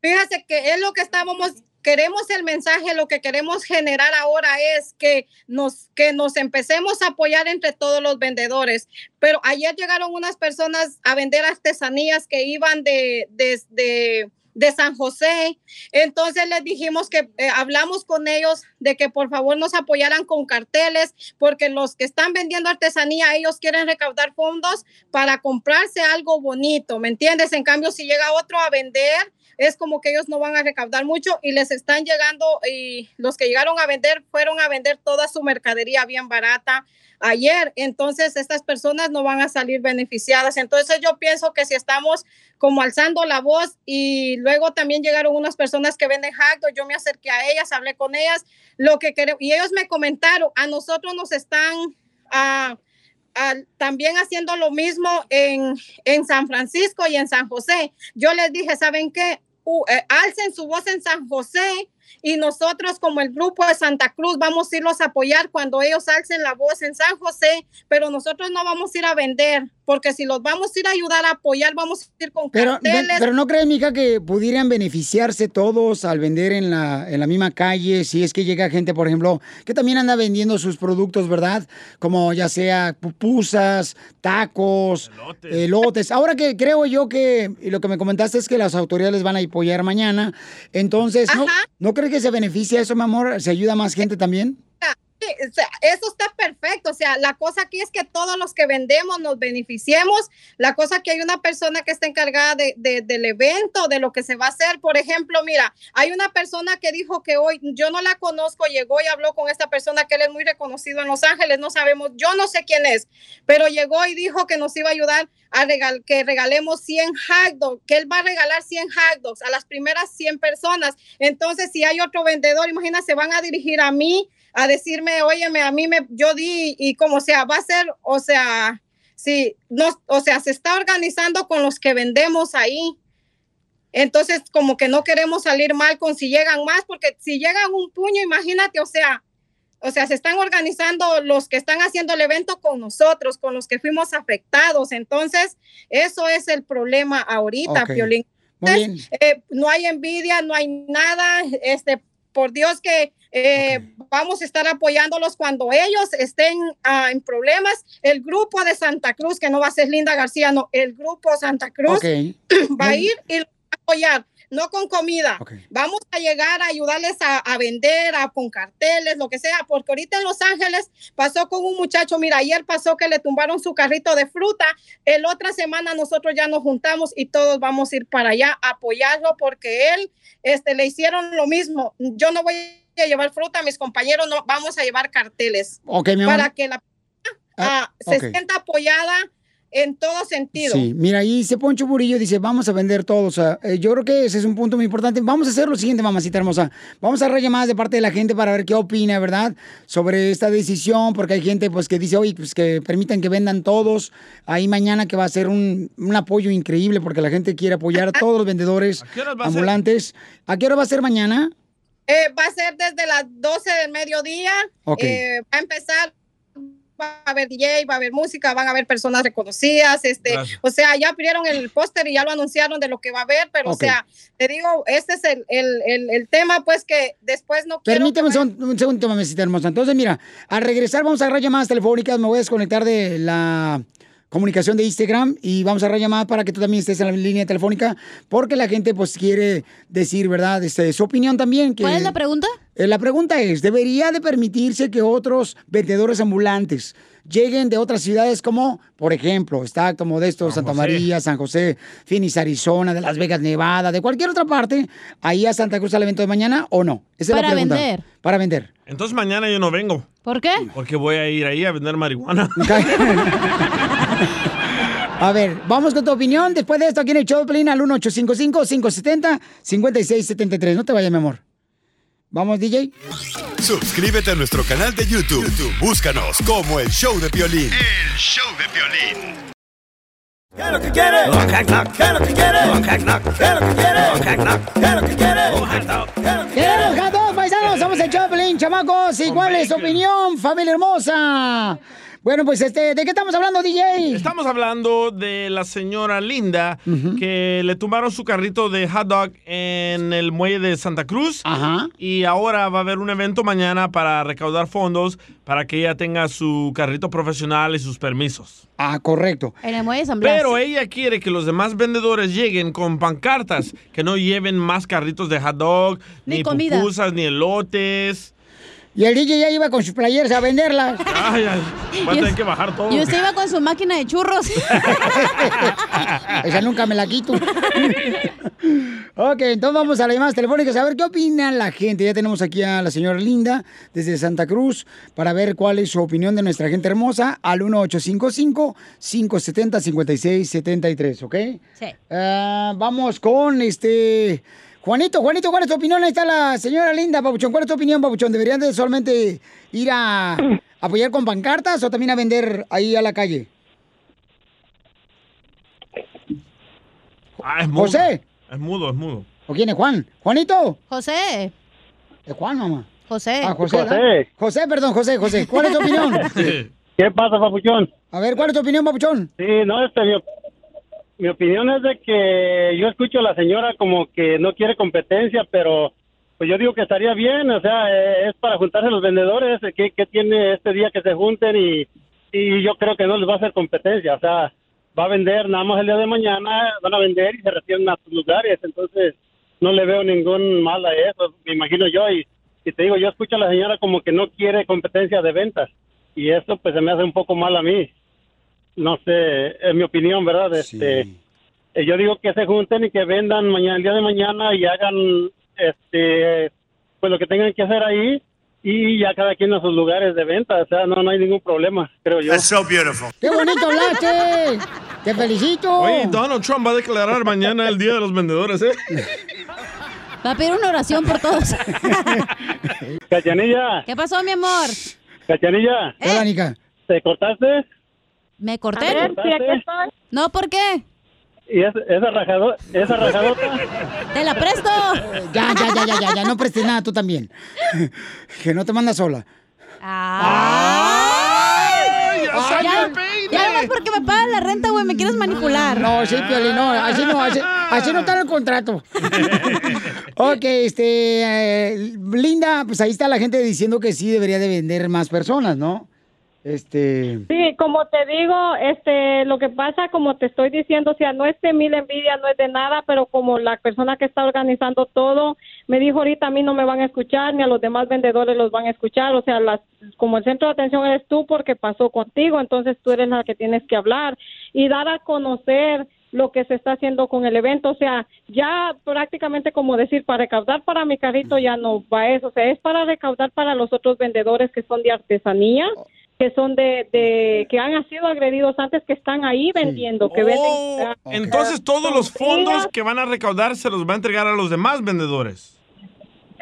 Fíjate que es lo que estábamos, queremos el mensaje, lo que queremos generar ahora es que nos, que nos empecemos a apoyar entre todos los vendedores. Pero ayer llegaron unas personas a vender artesanías que iban de, desde de San José. Entonces les dijimos que eh, hablamos con ellos de que por favor nos apoyaran con carteles, porque los que están vendiendo artesanía, ellos quieren recaudar fondos para comprarse algo bonito, ¿me entiendes? En cambio, si llega otro a vender, es como que ellos no van a recaudar mucho y les están llegando y los que llegaron a vender fueron a vender toda su mercadería bien barata ayer, entonces estas personas no van a salir beneficiadas. Entonces yo pienso que si estamos como alzando la voz y luego también llegaron unas personas que venden dog, yo me acerqué a ellas, hablé con ellas, lo que queremos, y ellos me comentaron, a nosotros nos están ah, ah, también haciendo lo mismo en, en San Francisco y en San José. Yo les dije, ¿saben qué? Uh, alcen su voz en San José y nosotros como el grupo de Santa Cruz vamos a irlos a apoyar cuando ellos alcen la voz en San José, pero nosotros no vamos a ir a vender, porque si los vamos a ir a ayudar a apoyar, vamos a ir con Pero, carteles. pero no crees, mija, que pudieran beneficiarse todos al vender en la, en la misma calle, si es que llega gente, por ejemplo, que también anda vendiendo sus productos, ¿verdad? Como ya sea pupusas, tacos, elotes. Ahora que creo yo que, y lo que me comentaste es que las autoridades les van a apoyar mañana, entonces, ¿no, ¿no crees que se beneficia eso, mi amor? ¿Se ayuda a más gente también? Eso está perfecto. O sea, la cosa aquí es que todos los que vendemos nos beneficiemos. La cosa que hay una persona que está encargada de, de- del evento, de lo que se va a hacer. Por ejemplo, mira, hay una persona que dijo que hoy, yo no la conozco, llegó y habló con esta persona que él es muy reconocido en Los Ángeles, no sabemos, yo no sé quién es, pero llegó y dijo que nos iba a ayudar a regal, que regalemos 100 hot que él va a regalar 100 hot a las primeras 100 personas. Entonces, si hay otro vendedor, imagina, se van a dirigir a mí a decirme, óyeme, a mí me, yo di y como sea, va a ser, o sea, sí, no, o sea, se está organizando con los que vendemos ahí. Entonces, como que no queremos salir mal con si llegan más, porque si llegan un puño, imagínate, o sea, o sea, se están organizando los que están haciendo el evento con nosotros, con los que fuimos afectados. Entonces, eso es el problema ahorita, Ok. Piolín. Muy bien. Entonces, eh, no hay envidia, no hay nada. Este, por Dios que eh, vamos a estar apoyándolos cuando ellos estén ah, en problemas. El grupo de Santa Cruz, que no va a ser Linda García, no, el grupo Santa Cruz Ok. va a ir y los va a apoyar. No con comida. Vamos a llegar a ayudarles a, a vender, a, con carteles, lo que sea, porque ahorita en Los Ángeles pasó con un muchacho, mira, ayer pasó que le tumbaron su carrito de fruta, el otra semana nosotros ya nos juntamos y todos vamos a ir para allá a apoyarlo porque él, este, le hicieron lo mismo. Yo no voy a llevar fruta, mis compañeros no, vamos a llevar carteles Ok, mi amor. para que la ah, se ok. sienta apoyada en todo sentido. Sí, mira, ahí dice Poncho Burillo, dice, vamos a vender todo. O sea, eh, yo creo que ese es un punto muy importante. Vamos a hacer lo siguiente, mamacita hermosa. Vamos a llamadas de parte de la gente para ver qué opina, ¿verdad? Sobre esta decisión, porque hay gente pues que dice, oye, pues que permitan que vendan todos. Ahí mañana que va a ser un, un apoyo increíble porque la gente quiere apoyar a todos los vendedores a ambulantes. ¿A qué hora va a ser mañana? Eh, va a ser desde las 12 del mediodía. Eh, va a empezar, va a haber DJ, va a haber música, van a haber personas reconocidas. Este, Gracias. o sea, ya abrieron el póster y ya lo anunciaron de lo que va a haber, pero o sea, te digo, este es el, el, el, el tema, pues que después no quiero. Permíteme un segundo, mamacita hermosa. Entonces, mira, al regresar vamos a agarrar llamadas telefónicas. Me voy a desconectar de la comunicación de Instagram y vamos a llamadas para que tú también estés en la línea telefónica porque la gente pues quiere decir, ¿verdad? Este, su opinión también. Que, ¿Cuál es la pregunta? Eh, la pregunta es, ¿debería de permitirse que otros vendedores ambulantes lleguen de otras ciudades como, por ejemplo, está como de estos, Santa José. María, San José, Phoenix, Arizona, de Las Vegas, Nevada, de cualquier otra parte, ahí a Santa Cruz al evento de mañana o no? Esa es la Para pregunta. vender. Para vender. Entonces mañana yo no vengo. ¿Por qué? Porque voy a ir ahí a vender marihuana. A ver, vamos con tu opinión después de esto aquí en el show de Pelín al 1855-570-5673. No te vayas, mi amor. Vamos, DJ. Suscríbete a nuestro canal de YouTube. YouTube, Búscanos como el show de violín. El show de violín. ¿Qué es lo que quiere? ¿Qué es lo que quiere? ¿Qué es lo que quiere? ¿Qué es lo que quiere? ¡Queremos a todos, paisanos! Somos el show de Pelín, chamacos. ¿Y cuál es tu opinión, familia hermosa? Bueno, pues, este, ¿de qué estamos hablando, DJ? Estamos hablando de la señora Linda que le tumbaron su carrito de hot dog en el muelle de Santa Cruz. Y ahora va a haber un evento mañana para recaudar fondos para que ella tenga su carrito profesional y sus permisos. Ah, correcto. En el muelle de San Blas. Pero ella quiere que los demás vendedores lleguen con pancartas, que no lleven más carritos de hot dog, Ni ni, comida. pupusas, ni elotes. Y el DJ ya iba con sus playeras a venderlas. Ay, ay, va a tener que bajar todo. Y usted iba con su máquina de churros. Esa nunca me la quito. ok, entonces vamos a las llamadas telefónicas a ver qué opina la gente. Ya tenemos aquí a la señora Linda desde Santa Cruz para ver cuál es su opinión de nuestra gente hermosa al 1855-570-5673, ¿ok? Sí. Vamos con este... Juanito, Juanito, ¿cuál es tu opinión? Ahí está la señora Linda, Pabuchón. ¿Cuál es tu opinión, Pabuchón? ¿Deberían de solamente ir a apoyar con pancartas o también a vender ahí a la calle? Ah, es mudo. José. Es mudo, es mudo. ¿O quién es Juan? ¿Juanito? José. ¿De Juan, mamá? José. Ah, José. José. ¿verdad? José, perdón, José, José. ¿Cuál es tu opinión? ¿Qué pasa, papuchón? A ver, ¿cuál es tu opinión, papuchón? Sí, no, este, mi, mi opinión es de que yo escucho a la señora como que no quiere competencia, pero pues yo digo que estaría bien, o sea, eh, es para juntarse los vendedores, eh, ¿qué, qué tiene este día que se junten? Y, y yo creo que no les va a hacer competencia, o sea, va a vender nada más el día de mañana, van a vender y se retiran a sus lugares, entonces no le veo ningún mal a eso, me imagino yo, y, y te digo, yo escucho a la señora como que no quiere competencia de ventas, y eso pues se me hace un poco mal a mí no sé, es mi opinión, ¿verdad? Este, eh, yo digo que se junten y que vendan mañana, el día de mañana y hagan, este, pues lo que tengan que hacer ahí y ya cada quien a sus lugares de venta, o sea, no, no hay ningún problema, creo yo. That's so beautiful. ¡Qué bonito hablaste! ¡Te felicito! Oye, Donald Trump va a declarar mañana el Día de los Vendedores, ¿eh? Va a pedir una oración por todos. Cachanilla, ¿Qué pasó, mi amor? Cachanilla. Hola, Nica. ¿Te cortaste? ¿Me corté? A ver, sí, aquí estoy. No, ¿por qué? ¿Y esa, esa, rajado, esa rajadota? ¡Te la presto! Ya, ya, ya, ya, ya, ya, no prestes nada tú también. Que no te mandas sola. ¡Ay! ya ya, el ya nomás porque me pagan la renta, güey, me quieres manipular. No, sí, Piolín, no, así no, así, así no está en el contrato. ok, este, eh, Linda, pues ahí está la gente diciendo que sí debería de vender más personas, ¿no? Este... Sí, como te digo, este, lo que pasa, como te estoy diciendo, o sea, no es de mil envidia, no es de nada, pero como la persona que está organizando todo me dijo ahorita a mí no me van a escuchar ni a los demás vendedores los van a escuchar, o sea, las, como el centro de atención eres tú porque pasó contigo, entonces tú eres la que tienes que hablar y dar a conocer lo que se está haciendo con el evento, o sea, ya prácticamente como decir, para recaudar para mi carrito ya no va eso, o sea, es para recaudar para los otros vendedores que son de artesanía que son de, de que han sido agredidos antes que están ahí vendiendo que Oh, venden entonces todos los fondos que van a recaudar se los va a entregar a los demás vendedores.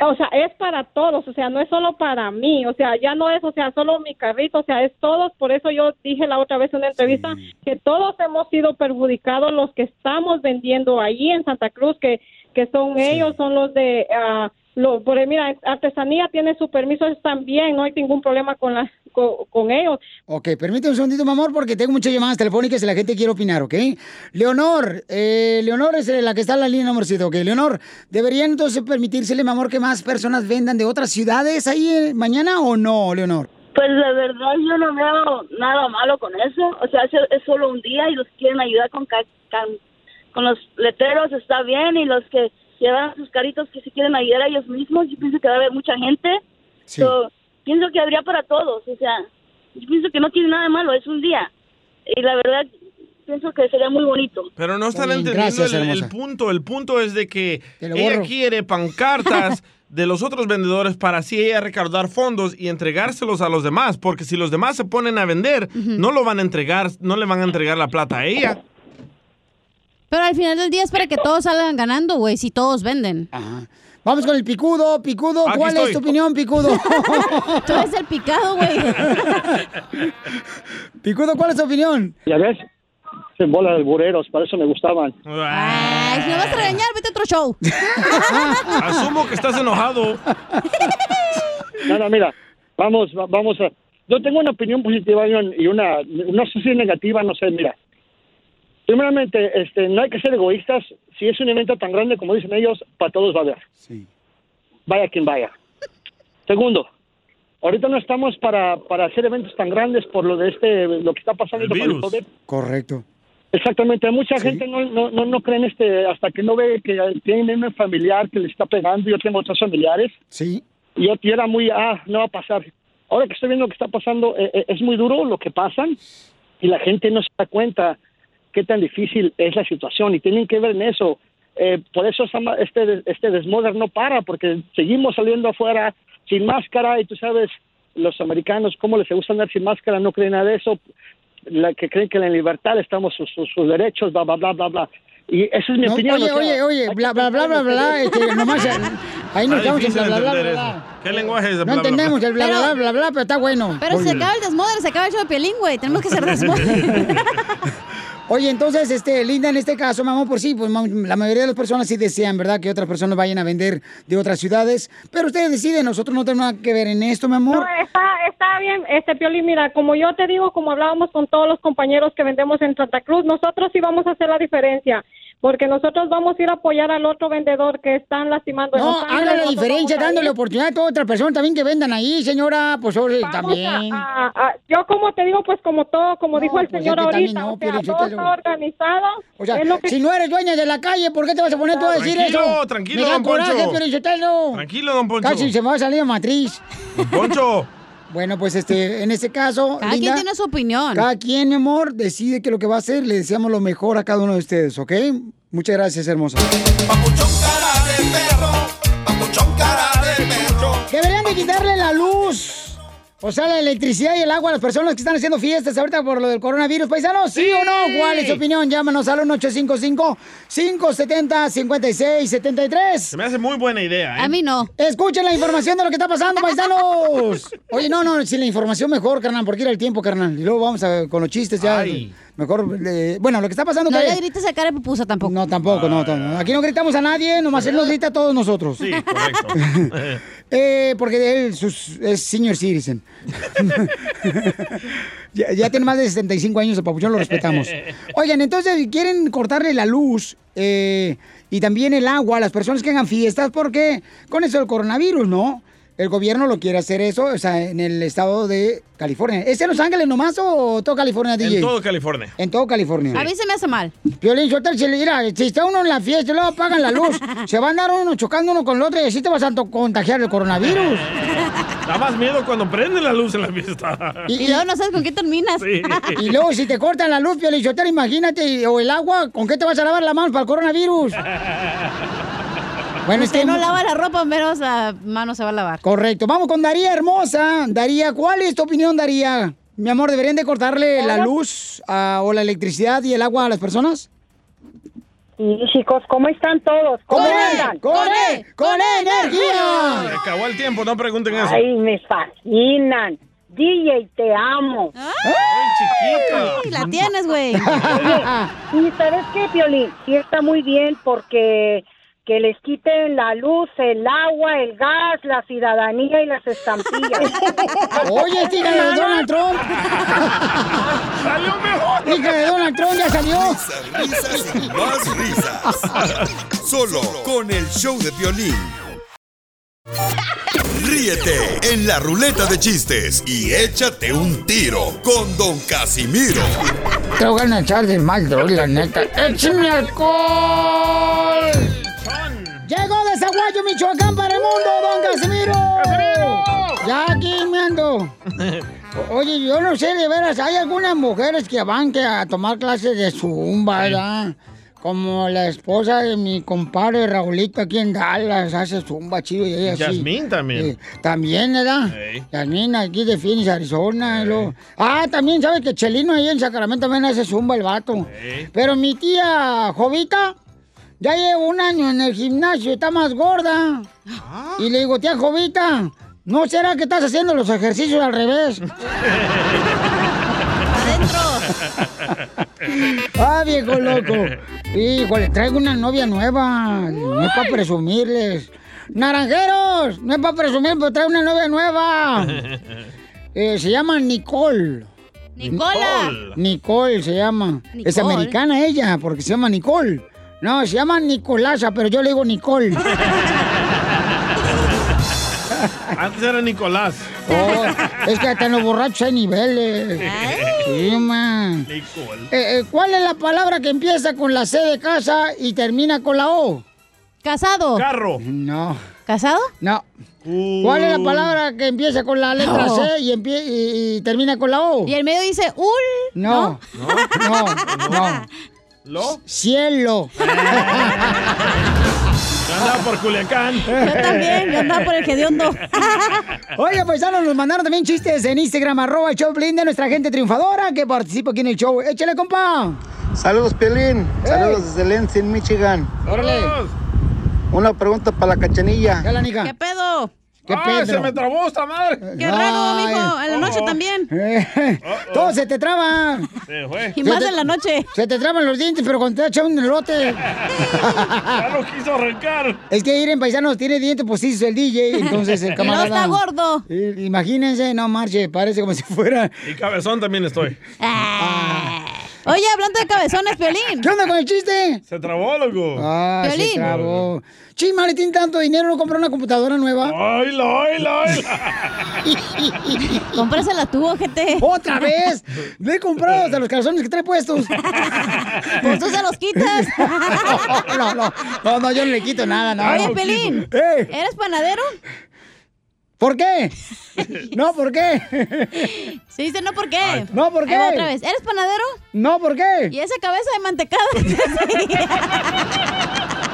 o sea es para todos o sea no es solo para mí o sea ya no es o sea solo mi carrito o sea es todos. Por eso yo dije la otra vez en una entrevista que todos hemos sido perjudicados los que estamos vendiendo ahí en Santa Cruz que que son ellos son los de ah, lo, por mira, artesanía tiene su permiso también, no hay ningún problema con, la, con, con ellos. Ok, permíteme un segundito, mi amor, porque tengo muchas llamadas telefónicas y la gente quiere opinar, ¿ok? Leonor, eh, Leonor es la que está en la línea 7, ok. Leonor, ¿deberían entonces permitírsele, mi amor, que más personas vendan de otras ciudades ahí eh, mañana o no, Leonor? Pues la verdad yo no veo nada malo con eso. O sea, es, es solo un día y los que quieren ayudar con, ca- can- con los letreros está bien y los que llevan sus caritos que se quieren ayudar a ellos mismos, yo pienso que va a haber mucha gente. So, pienso que habría para todos. O sea, yo pienso que no tiene nada de malo, es un día. Y la verdad pienso que sería muy bonito. Pero no están entendiendo gracias, el, el punto. El punto es de que ella quiere pancartas de los otros vendedores para así ella recaudar fondos y entregárselos a los demás. Porque si los demás se ponen a vender, no lo van a entregar, no le van a entregar la plata a ella. Pero al final del día es para que todos salgan ganando, güey, si todos venden. Vamos con el picudo, picudo, Aquí ¿cuál es tu opinión, picudo? Tú eres el picado, güey. picudo, ¿cuál es tu opinión? Ya ves, se bola de bureros, para eso me gustaban. Ay, si me vas a regañar, vete a otro show. Asumo que estás enojado. No, no, mira, vamos, va- vamos a... Yo tengo una opinión positiva y una, y una no sé si negativa, no sé, mira. Primeramente, este, no hay que ser egoístas. Si es un evento tan grande como dicen ellos, para todos va a haber. Vaya quien vaya. Segundo, ahorita no estamos para, para hacer eventos tan grandes por lo de este, lo que está pasando con el COVID. Correcto. Exactamente, mucha gente no, no, no, no cree en este, hasta que no ve que tiene un familiar que le está pegando, yo tengo otros familiares. Sí. Y yo era muy, ah, no va a pasar. Ahora que estoy viendo lo que está pasando, eh, eh, es muy duro lo que pasan y la gente no se da cuenta qué tan difícil es la situación y tienen que ver en eso. Eh, por eso este, este desmoder no para, porque seguimos saliendo afuera sin máscara y tú sabes, los americanos, cómo les gusta andar sin máscara, no creen nada de eso, la que creen que en la libertad estamos sus, sus, sus derechos, bla, bla, bla, bla, bla. Y esa es mi No, opinión. oye, o sea, oye, oye, bla, bla, bla, bla, bla, este, nomás, eh, ahí nos quedamos en bla, bla, bla, bla. ¿Qué lenguaje es No bla, bla, bla? entendemos el bla, bla, bla, bla, bla, pero está bueno. Pero se acaba el desmoder, se acaba el show de Piolín, güey. Tenemos que ser desmoder. Oye, entonces, este, Linda, en este caso, mi amor, por sí, pues la mayoría de las personas sí desean, ¿verdad? Que otras personas vayan a vender de otras ciudades. Pero ustedes deciden, nosotros no tenemos nada que ver en esto, mi amor. No, está, está bien, este Pioli, mira, como yo te digo, como hablábamos con todos los compañeros que vendemos en Santa Cruz, nosotros sí vamos a hacer la diferencia, porque nosotros vamos a ir a apoyar al otro vendedor que están lastimando. No, haga la diferencia dándole oportunidad a todas otras personas también que vendan ahí, señora. Pues oye, Vamos también. a- a- a- yo como te digo, pues como todo, como dijo el pues señor es que ahorita, no, o sea, todo está organizado. O sea, es lo que- si no eres dueña de la calle, ¿por qué te vas a poner tú a decir Tranquilo, eso? tranquilo, Me don Poncho. coraje, Sotelo. Tranquilo, don Poncho. Casi se me va a salir a matriz. Poncho. Bueno, pues este, en este caso. Cada quien tiene su opinión. Cada quien, mi amor, decide qué es lo que va a hacer. Le deseamos lo mejor a cada uno de ustedes, ¿ok? Muchas gracias, hermosa. Deberían de quitarle la luz. O sea, la electricidad y el agua a las personas que están haciendo fiestas ahorita por lo del coronavirus. Paisanos, ¿sí, Sí. o no? ¿Cuál es su opinión? Llámanos al 1855-570-5673. Se me hace muy buena idea, ¿eh? A mí no. Escuchen la información de lo que está pasando, paisanos. Oye, no, no, si la información mejor, carnal, porque era el tiempo, carnal. Y luego vamos a, con los chistes ya. Ay. Mejor, eh, bueno, lo que está pasando... No le grites a cara de pupusa tampoco. No, tampoco, no, no. Aquí no gritamos a nadie, nomás él nos grita a todos nosotros. Sí, correcto. Eh, porque él sus- es senior citizen. ya, ya tiene más de 75 años, el papuchón lo respetamos. Oigan, entonces quieren cortarle la luz eh, y también el agua a las personas que hagan fiestas porque con eso del coronavirus, ¿no? El gobierno lo quiere hacer eso, o sea, en el estado de California. ¿Es en Los Ángeles nomás o todo California, DJ? En todo California. En todo California. A mí se me hace mal. Violín, suelta si, mira, si está uno en la fiesta y luego apagan la luz, se van a dar uno chocando uno con el otro y así te vas a contagiar el coronavirus. Da más miedo cuando prende la luz en la fiesta. Y luego no sabes con qué terminas. Sí. Y luego si te cortan la luz, Piolín, Sotelo, imagínate, o el agua, ¿con qué te vas a lavar la mano para el coronavirus? Bueno, es Usted que no lava la ropa, menos la mano se va a lavar. Correcto. Vamos con Daría hermosa. Daría, ¿cuál es tu opinión, Daría? Mi amor, ¿deberían de cortarle la luz ah, o la electricidad y el agua a las personas? Sí, chicos, ¿cómo están todos? ¿Cómo ¡Con andan? E! ¡Con E! ¡Con E energía! Se acabó el tiempo, no pregunten eso. Ay, me fascinan. DJ, te amo. Ay, la tienes, güey. ¿y sabes qué, Piolín? Sí está muy bien porque que les quiten la luz, el agua, el gas, la ciudadanía y las estampillas. Oye, hija de Donald Trump. ¡Salió mejor! Hija de Donald Trump ya salió. Risas y más risas. Solo con el show de violín. Ríete en la ruleta de chistes y échate un tiro con Don Casimiro. Te voy a echar de mal, la neta. ¡Échame alcohol! Llegó de Zaguayo, Michoacán, para el mundo, don Casimiro. Ya aquí me ando. Oye, yo no sé, de veras, hay algunas mujeres que van que a tomar clases de zumba, ¿verdad? Como la esposa de mi compadre Raulito aquí en Dallas, hace zumba chido y ella sí. Yasmín también. Eh, también, ¿verdad? Ey. Yasmín aquí de Phoenix, Arizona. Ah, también, ¿sabes que Chelino ahí en Sacramento también hace zumba el vato? Pero mi tía Jovita ya lleva un año en el gimnasio, está más gorda. Y le digo, tía Jovita, ¿no será que estás haciendo los ejercicios al revés? ah, viejo loco. Híjole, traigo una novia nueva. No es para presumirles. Naranjeros, no es para presumir, pero traigo una novia nueva. Eh, se llama Nicole. Nicola. Nicole se llama. Es Nicole. americana ella, porque se llama Nicole. No, se llama Nicolasa, pero yo le digo Nicole. Antes era Nicolás. Oh, es que hasta en los borrachos hay niveles. Sí, man. Nicole. Eh, eh, ¿Cuál es la palabra que empieza con la C de casa y termina con la O? Casado. Carro. No. ¿Casado? No. ¿Cuál es la palabra que empieza con la letra No. C y, empie- y- y termina con la O? Y el medio dice ul. No. No, no. ¿Lo? Cielo. Yo andaba por Culiacán. Yo también, yo andaba por el hediondo. Oye, paisanos, nos mandaron también chistes en Instagram, arroba el show de nuestra gente triunfadora que participa aquí en el show. Échale, compa. Saludos, Piolín. Saludos desde Lansing, Michigan. Órale. Una pregunta para la cachanilla. ¿Qué pedo? ¿Qué ¡Ah, Pedro? se me trabó esta madre! Qué raro, Ay. mijo. En la noche Oh. también. Todo se te traba. Se fue. Y más Se te- en la noche. Se te traban los dientes, pero cuando te echan un elote. Ya lo quiso arrancar. Es que ir en paisanos tiene dientes postizos el DJ, entonces el Y no camarada. está gordo. Eh, Imagínense, no marche, parece como si fuera. Y cabezón también estoy. Oye, hablando de cabezones, Piolín. ¿Qué onda con el chiste? Se trabó, loco. Ah, se Piolín. trabó. Chima, le tiene tanto dinero, no compró una computadora nueva. ¡Oíla, oíla, oíla! Cómprasela tú, ojete. ¡Otra vez! Le he comprado hasta los calzones que trae puestos. Pues tú se los quitas. No, no, no, no, yo no le quito nada, no. Oye. Pelín. ¡Eh! ¿Eres panadero? ¿Por qué? No, ¿por qué? Se dice no, ¿por qué? No, ¿por qué? va otra vez. ¿Eres panadero? No, ¿por qué? ¿Y esa cabeza de mantecada?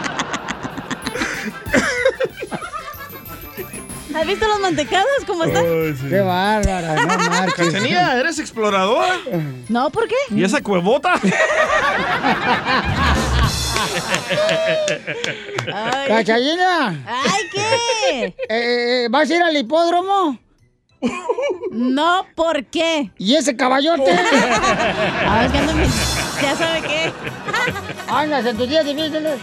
¿Has visto los mantecados cómo están? Sí. Qué bárbara, no marches. Cachanilla, ¿eres exploradora? No, ¿por qué? ¿Y esa cuevota? Ay. ¡Cachallina! ¡Ay, qué! Eh, eh, ¿Vas a ir al hipódromo? No, ¿por qué? ¿Y ese caballote? Ah, es que ando Ya sabe qué. Andas en tus días difíciles.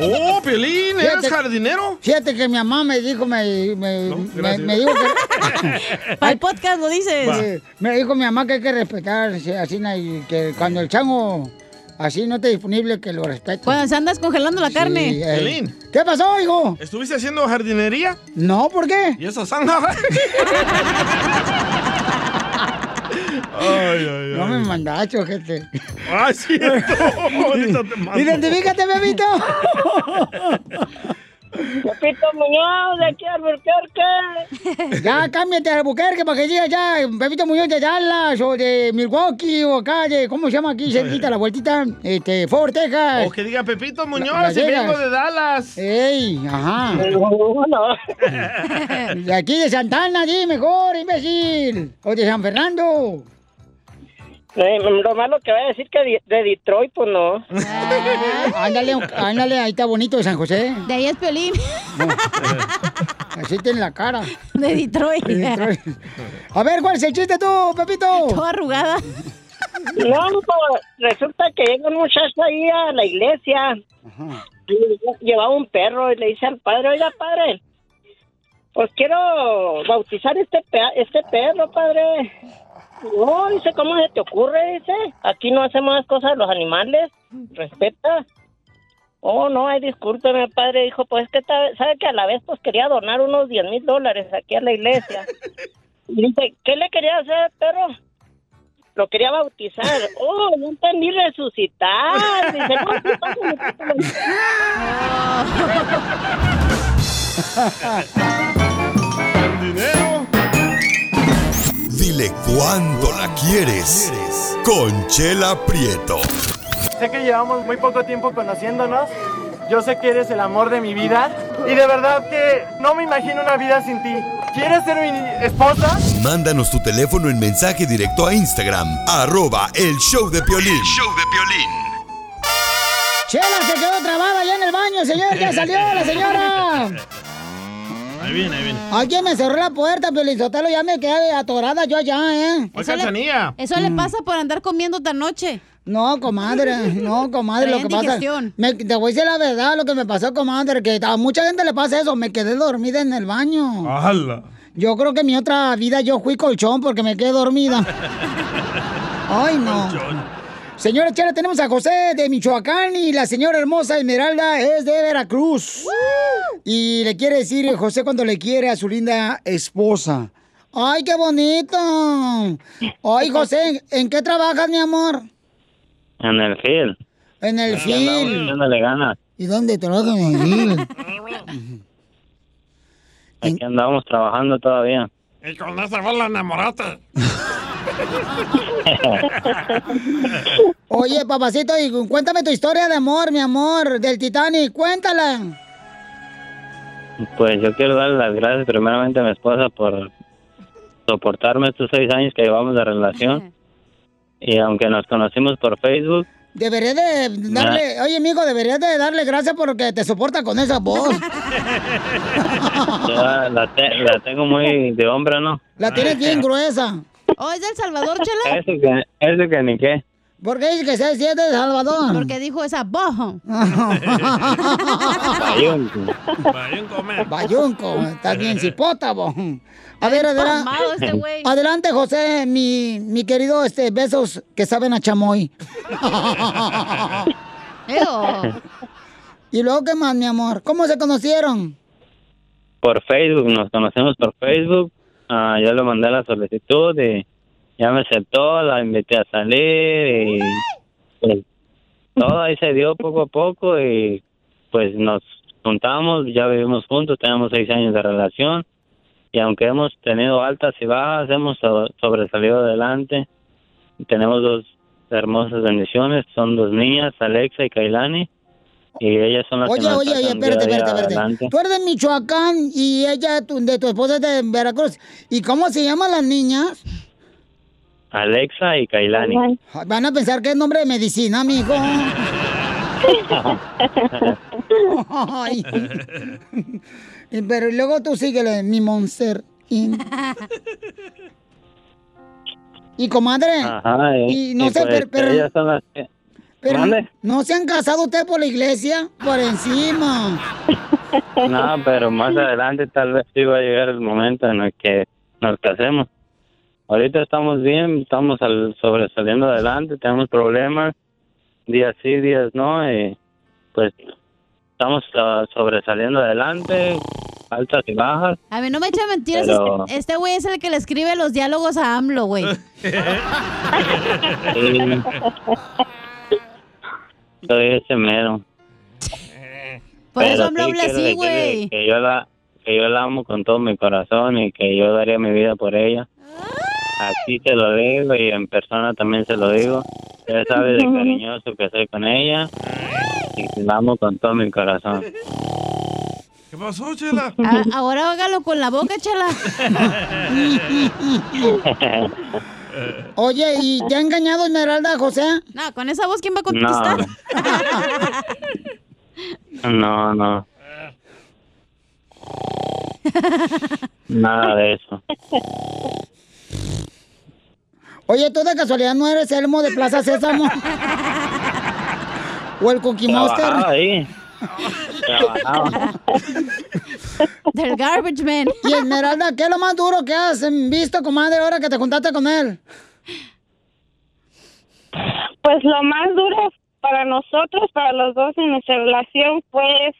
¡Oh, Piolín! ¿Eres Fíjate- jardinero? Fíjate que mi mamá me dijo, me, me, me, gracias. me dijo que... Para el podcast lo dices. Eh, Me dijo mi mamá que hay que respetar así, y que cuando el chango así no esté disponible, que lo respete. Cuando se andas congelando la carne. Sí, eh. ¿Qué pasó, hijo? ¿Estuviste haciendo jardinería? No, ¿por qué? ¿Y esa zanja? ay, ay, No me ay. mandaste, ojete. ¡Ay, cierto! Ahorita te mando. Identifícate, bebito. Pepito Muñoz, de aquí al Albuquerque. Ya, cámbiate a Albuquerque para que digas ya, Bebito Muñoz de Dallas o de Milwaukee o acá de, ¿cómo se llama aquí? Cerquita, la vueltita, este, Fort Texas. O que diga Pepito Muñoz vengo de Dallas. Ey, ajá. De aquí de Santana, di mejor, imbécil. O de San Fernando. Eh, lo malo que voy a decir que de, de Detroit, pues no. Ándale, ándale, ahí está bonito de San José. De ahí es Piolín. Así tiene la cara. De Detroit. De Detroit. A ver, ¿cuál es el chiste tú, Pepito? Toda arrugada. No, pues, resulta que llega un muchacho ahí a la iglesia. Y llevaba un perro y le dice al padre, oiga, padre, pues quiero bautizar este, pe- este perro, padre. No, dice, ¿cómo se te ocurre? Dice, aquí no hacemos las cosas de los animales. Respeta. Oh, no, ay, discúlpeme, padre. Dijo, pues es que sabe que a la vez pues quería donar unos 10 mil dólares aquí a la iglesia. Y dice, ¿qué le quería hacer perro? Lo quería bautizar. Oh, no entendí resucitar. Dice, no, sí, pásale, pásale. Dinero. Dile cuándo la quieres. Conchela Prieto. Sé que llevamos muy poco tiempo conociéndonos. Yo sé que eres el amor de mi vida. Y de verdad que no me imagino una vida sin ti. ¿Quieres ser mi esposa? Mándanos tu teléfono en mensaje directo a Instagram, arroba el show de Piolín. show de Chela se quedó trabada allá en el baño, señor. Ya salió la señora. Ahí viene, ahí viene. Alguien me cerró la puerta, Piolizotelo. Ya me quedé atorada yo allá, ¿eh? Oye, Cachanilla. Eso le pasa por andar comiendo tan noche. No, comadre, no, comadre, lo que pasa. Me, te voy a decir la verdad, lo que me pasó, comadre, que a mucha gente le pasa eso, me quedé dormida en el baño. ¡Hala! Yo creo que en mi otra vida yo fui colchón porque me quedé dormida. Ay, no. Señora Chela, tenemos a José de Michoacán y la señora hermosa Esmeralda es de Veracruz. Y le quiere decir José cuando le quiere a su linda esposa. ¡Ay, qué bonito! Ay, José, ¿en qué trabajas, mi amor? En el field. En el field. echándole ganas. ¿Y dónde trabajas en el? Aquí andamos trabajando todavía. Y con esa bola enamorate. Oye, papacito, y cuéntame tu historia de amor, mi amor, del Titanic. Cuéntala. Pues yo quiero darle las gracias primeramente a mi esposa por soportarme estos seis años que llevamos de relación. Y aunque nos conocimos por Facebook, Debería de darle, oye, amigo, deberías de darle gracias porque te soporta con esa voz. La, te- la tengo muy de hombre, ¿no? La tienes bien gruesa. ¿Oh, es del Salvador, Chela? Eso que, eso que ni qué. ¿Por qué dice que se siente de Salvador? Porque dijo esa bojo. Bayunco. Bayunco, estás bien cipota, bo. A ver, adela- este güey. adelante, José, mi, mi querido, este, besos que saben a chamoy. ¿Y luego qué más, mi amor? ¿Cómo se conocieron? Por Facebook, nos conocemos por Facebook. Ah, yo le mandé la solicitud y ya me aceptó, la invité a salir y pues, todo ahí se dio poco a poco y pues nos juntamos, ya vivimos juntos, tenemos seis años de relación y aunque hemos tenido altas y bajas, hemos so- sobresalido adelante. Tenemos dos hermosas bendiciones, son dos niñas, Alexa y Kailani, y ellas son las que Oye, nos oye, oye, espérate, espérate, espérate. adelante. Tú eres de Michoacán y ella tu- de tu esposa es de Veracruz. ¿Y cómo se llaman las niñas? Alexa y Kailani. Van a pensar que es nombre de medicina, amigo. Ay. Pero luego tú síguele, mi monster. Y comadre, Ajá, y, Y no y sé, pues, pero- pero- ellas son las que- pero ¿Mande? ¿no se han casado ustedes por la iglesia? Por encima. No, pero más adelante tal vez sí va a llegar el momento en el que nos casemos. Ahorita estamos bien, estamos al- sobresaliendo adelante, tenemos problemas, días sí, días no, y pues estamos ah, sobresaliendo adelante, altas y bajas. A mí no me echa mentiras. Pero- Este este güey es el que le escribe los diálogos a AMLO, güey. Sí. Soy ese mero. Por eso habla quiero así, güey. Que yo la que yo la amo con todo mi corazón y que yo daría mi vida por ella. Así te lo digo y en persona también se lo digo. Ella sabe de cariñoso que soy con ella y la amo con todo mi corazón. ¿Qué pasó, Chela? A- ahora hágalo con la boca, chela. Oye, ¿y te ha engañado Esmeralda, José? No, con esa voz, ¿quién va a contestar? No, no. Nada de eso. Oye, ¿tú de casualidad no eres Elmo de Plaza Sésamo? ¿O el Cookie Monster? Ahí. Del Garbage Man. Y Esmeralda, ¿qué es lo más duro que has visto, comadre, ahora que te juntaste con él? Pues lo más duro para nosotros, para los dos en nuestra relación, fue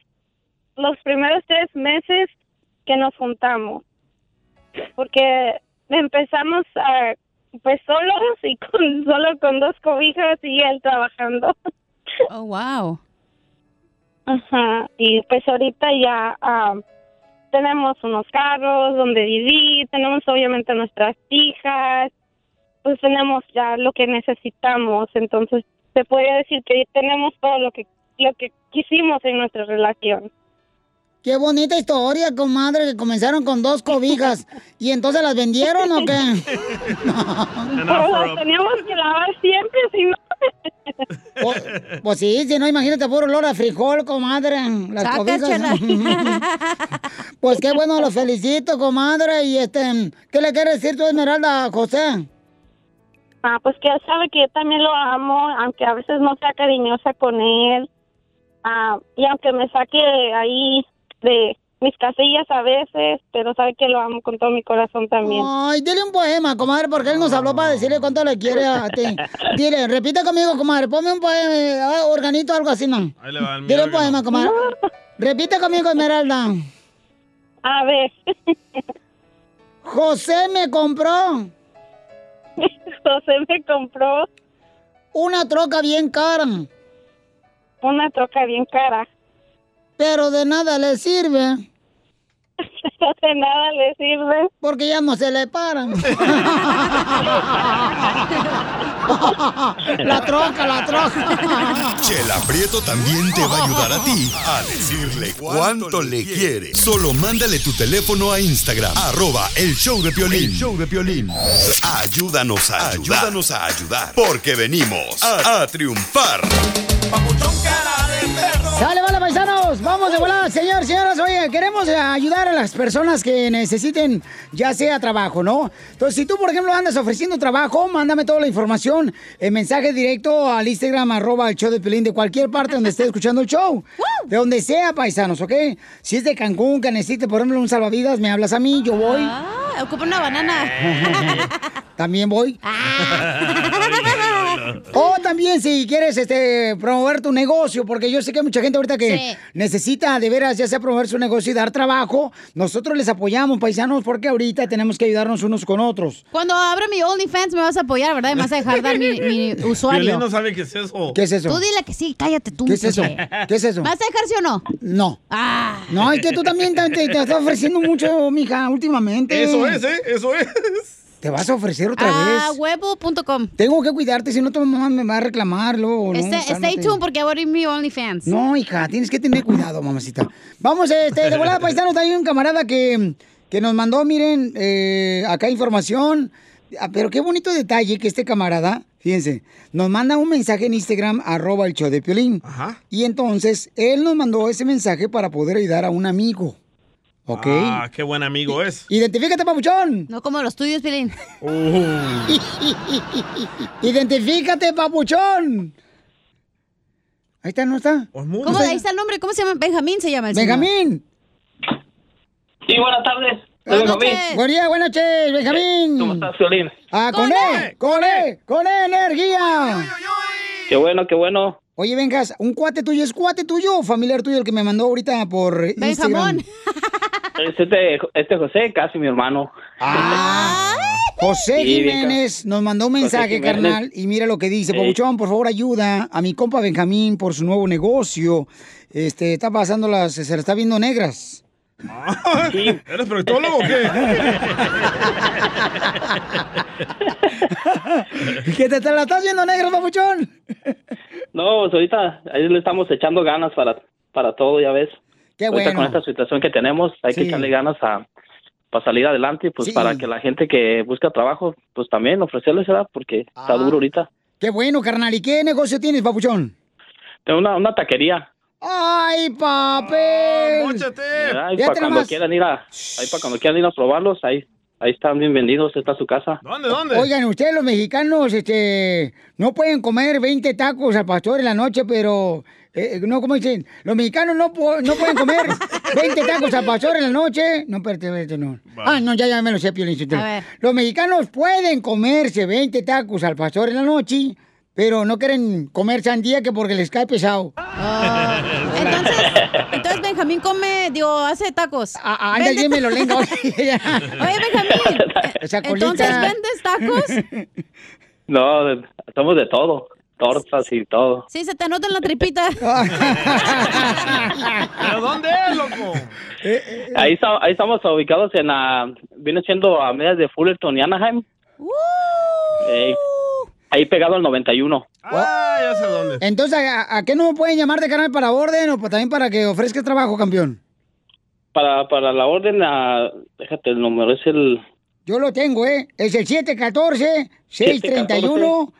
los primeros tres meses que nos juntamos. Porque empezamos a, pues solos y con, solo con dos cobijas y él trabajando. Oh, wow. Ajá. Y pues ahorita ya ah, tenemos unos carros donde vivir, tenemos obviamente nuestras hijas, pues tenemos ya lo que necesitamos. Entonces, se puede decir que tenemos todo lo que lo que quisimos en nuestra relación. Qué bonita historia, comadre, que comenzaron con dos cobijas. ¿Y entonces las vendieron o qué? Pero las teníamos que lavar siempre, si no. Pues, pues sí, si no, imagínate puro olor a frijol, comadre. Las pues qué bueno, los felicito, comadre. Y este, ¿qué le quiere decir tu Esmeralda a José? Ah, pues que él sabe que yo también lo amo, aunque a veces no sea cariñosa con él. Ah, y aunque me saque ahí de mis casillas a veces, pero sabe que lo amo con todo mi corazón también. Ay, dile un poema, comadre, porque él nos habló para decirle cuánto le quiere a ti. Dile, repite conmigo, comadre, ponme un poema, ah, organito, algo así, ¿no? Ahí le va el Dile un poema, comadre. Repite conmigo, Esmeralda. A ver. José me compró. José me compró. Una troca bien cara. Una troca bien cara. Pero de nada le sirve. De nada le sirve. Porque ya no se le paran. la troca, la troca. Chela Prieto también te va a ayudar a ti a decirle cuánto le quiere. Solo mándale tu teléfono a Instagram, arroba el show de Piolín. El show de Piolín. Ayúdanos a ayudar. Ayúdanos a ayudar. Porque venimos a, a triunfar. Sale, vale, paisanos. Vamos de volada, señor, señoras. Oye, queremos ayudar a las personas que necesiten, ya sea trabajo, ¿no? Entonces, si tú, por ejemplo, andas ofreciendo trabajo, mándame toda la información en mensaje directo al Instagram, arroba el show de Pelín, de cualquier parte donde esté escuchando el show. De donde sea, paisanos, ¿ok? Si es de Cancún, que necesite, por ejemplo, un salvavidas, me hablas a mí, yo voy. Ah, ocupa una banana. También voy. O también si quieres este promover tu negocio, porque yo sé que hay mucha gente ahorita que Sí. necesita de veras ya sea promover su negocio y dar trabajo. Nosotros les apoyamos, paisanos, porque ahorita tenemos que ayudarnos unos con otros. Cuando abra mi OnlyFans me vas a apoyar, ¿verdad? Me vas a dejar dar mi, mi usuario. Piolín no sabe qué es eso. ¿Qué es eso? Tú dile que sí, cállate tú. ¿Qué es eso? ¿Qué es eso? ¿Me vas a dejar sí o no? No. Ah. No, es que tú también te, te- te estás ofreciendo mucho, mija, últimamente. Eso es, ¿eh? Eso es. Te vas a ofrecer otra Ah, vez. huevo.com. Tengo que cuidarte, si no tu mamá me va a reclamar luego. ¿no? Este- stay tuned porque voy a abrir mi OnlyFans. No, hija, tienes que tener cuidado, mamacita. Vamos, este, de volada, paisanos, hay un camarada que, que nos mandó, miren, eh, acá información. Ah, Pero qué bonito detalle que este camarada, fíjense, nos manda un mensaje en Instagram, arroba el show de Piolín. Y entonces, él nos mandó ese mensaje para poder ayudar a un amigo. ¿Ok? Ah, qué buen amigo es. Identifícate, papuchón. No como los tuyos, Pilín. Identifícate, papuchón. Ahí está, ¿no está? ¿Cómo? Ahí está el nombre. ¿Cómo se llama? Benjamín se llama el señor. Benjamín. Sí, buenas tardes. Buenas Benjamín. noches. Buen día, buenas noches, Benjamín. ¿Cómo estás, Violín? Ah, con E, con E, con E, energía. Qué bueno, qué bueno. Oye, vengas, un cuate tuyo, ¿es cuate tuyo o familiar tuyo el que me mandó ahorita por Instagram? Este, este José, casi mi hermano. José Sí, bien, Jiménez nos mandó un mensaje, carnal, y mira lo que dice. Pabuchón, por favor, ayuda a mi compa Benjamín por su nuevo negocio. Este, está pasando las, se le está viendo negras. ¿Eres proctólogo o qué? ¿Que te, te la estás viendo negra, papuchón? No, pues ahorita ahí le estamos echando ganas para, para todo, ya ves. Qué ahorita bueno. con esta situación que tenemos, hay que echarle ganas a para salir adelante, pues Sí. para que la gente que busca trabajo, pues también ofrecerles, ¿verdad? Porque Ah. está duro ahorita. Qué bueno, carnal. ¿Y qué negocio tienes, papuchón? Tengo una, una taquería. ¡Ay, papel! ¿verdad? Ahí Fíjate para cuando nomás. quieran ir a, ahí para cuando quieran ir a probarlos, ahí, ahí están bienvenidos, esta es su casa. ¿Dónde, dónde? Oigan, ustedes los mexicanos, este, no pueden comer 20 tacos al pastor en la noche, pero, eh, no, ¿cómo dicen? Los mexicanos no, no pueden comer 20 tacos al pastor en la noche. No, espérate, espérate, no. Ah, no, ya, ya me lo sé, Piolín. Los mexicanos pueden comerse 20 tacos al pastor en la noche, pero no quieren comer sandía que porque les cae pesado. Entonces, entonces Benjamín come, digo, hace tacos. Ah, Anda, Vende me lo lenga. Oye, Benjamín, entonces vendes tacos. No, somos de todo, tortas y todo. Sí, se te nota en la tripita. ¿Pero dónde es, loco? Ahí, está- ahí estamos ubicados en, la viene siendo a medias de Fullerton y Anaheim. Eh, ahí pegado al 91. Ah, ya sé dónde. Entonces, ¿a, a qué no pueden llamar de canal para orden o también para que ofrezcas trabajo, campeón? Para, para la orden, ah, déjate, el número es el... Yo lo tengo, ¿eh? Es el 714-631-1381.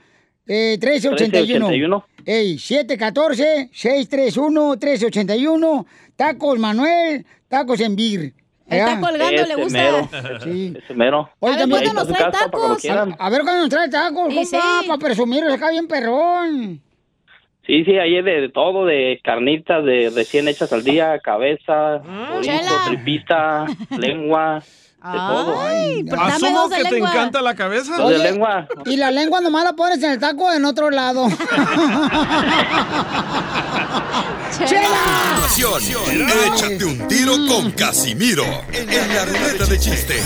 Eh, 1381. 1381. Ey, 714-631-1381. Tacos Manuel, tacos en Bir. Está colgando, le gusta. mero. Sí. Ese mero. Oye, A ver, ¿cuándo nos trae tacos? A ver cuándo nos trae tacos, Sí, compa, sí. para presumirlos acá bien perrón. Sí, sí, ahí es de, de todo, de carnitas, de recién hechas al día, cabeza, chorizo, Chela. tripita, lengua, de todo. Ay, pero dame Asumo dos de que te lengua. encanta la cabeza. Los de Oye. lengua. Y la lengua nomás la pones en el taco en otro lado. ¡Chela! Échate un tiro con Casimiro en la ruleta de chiste.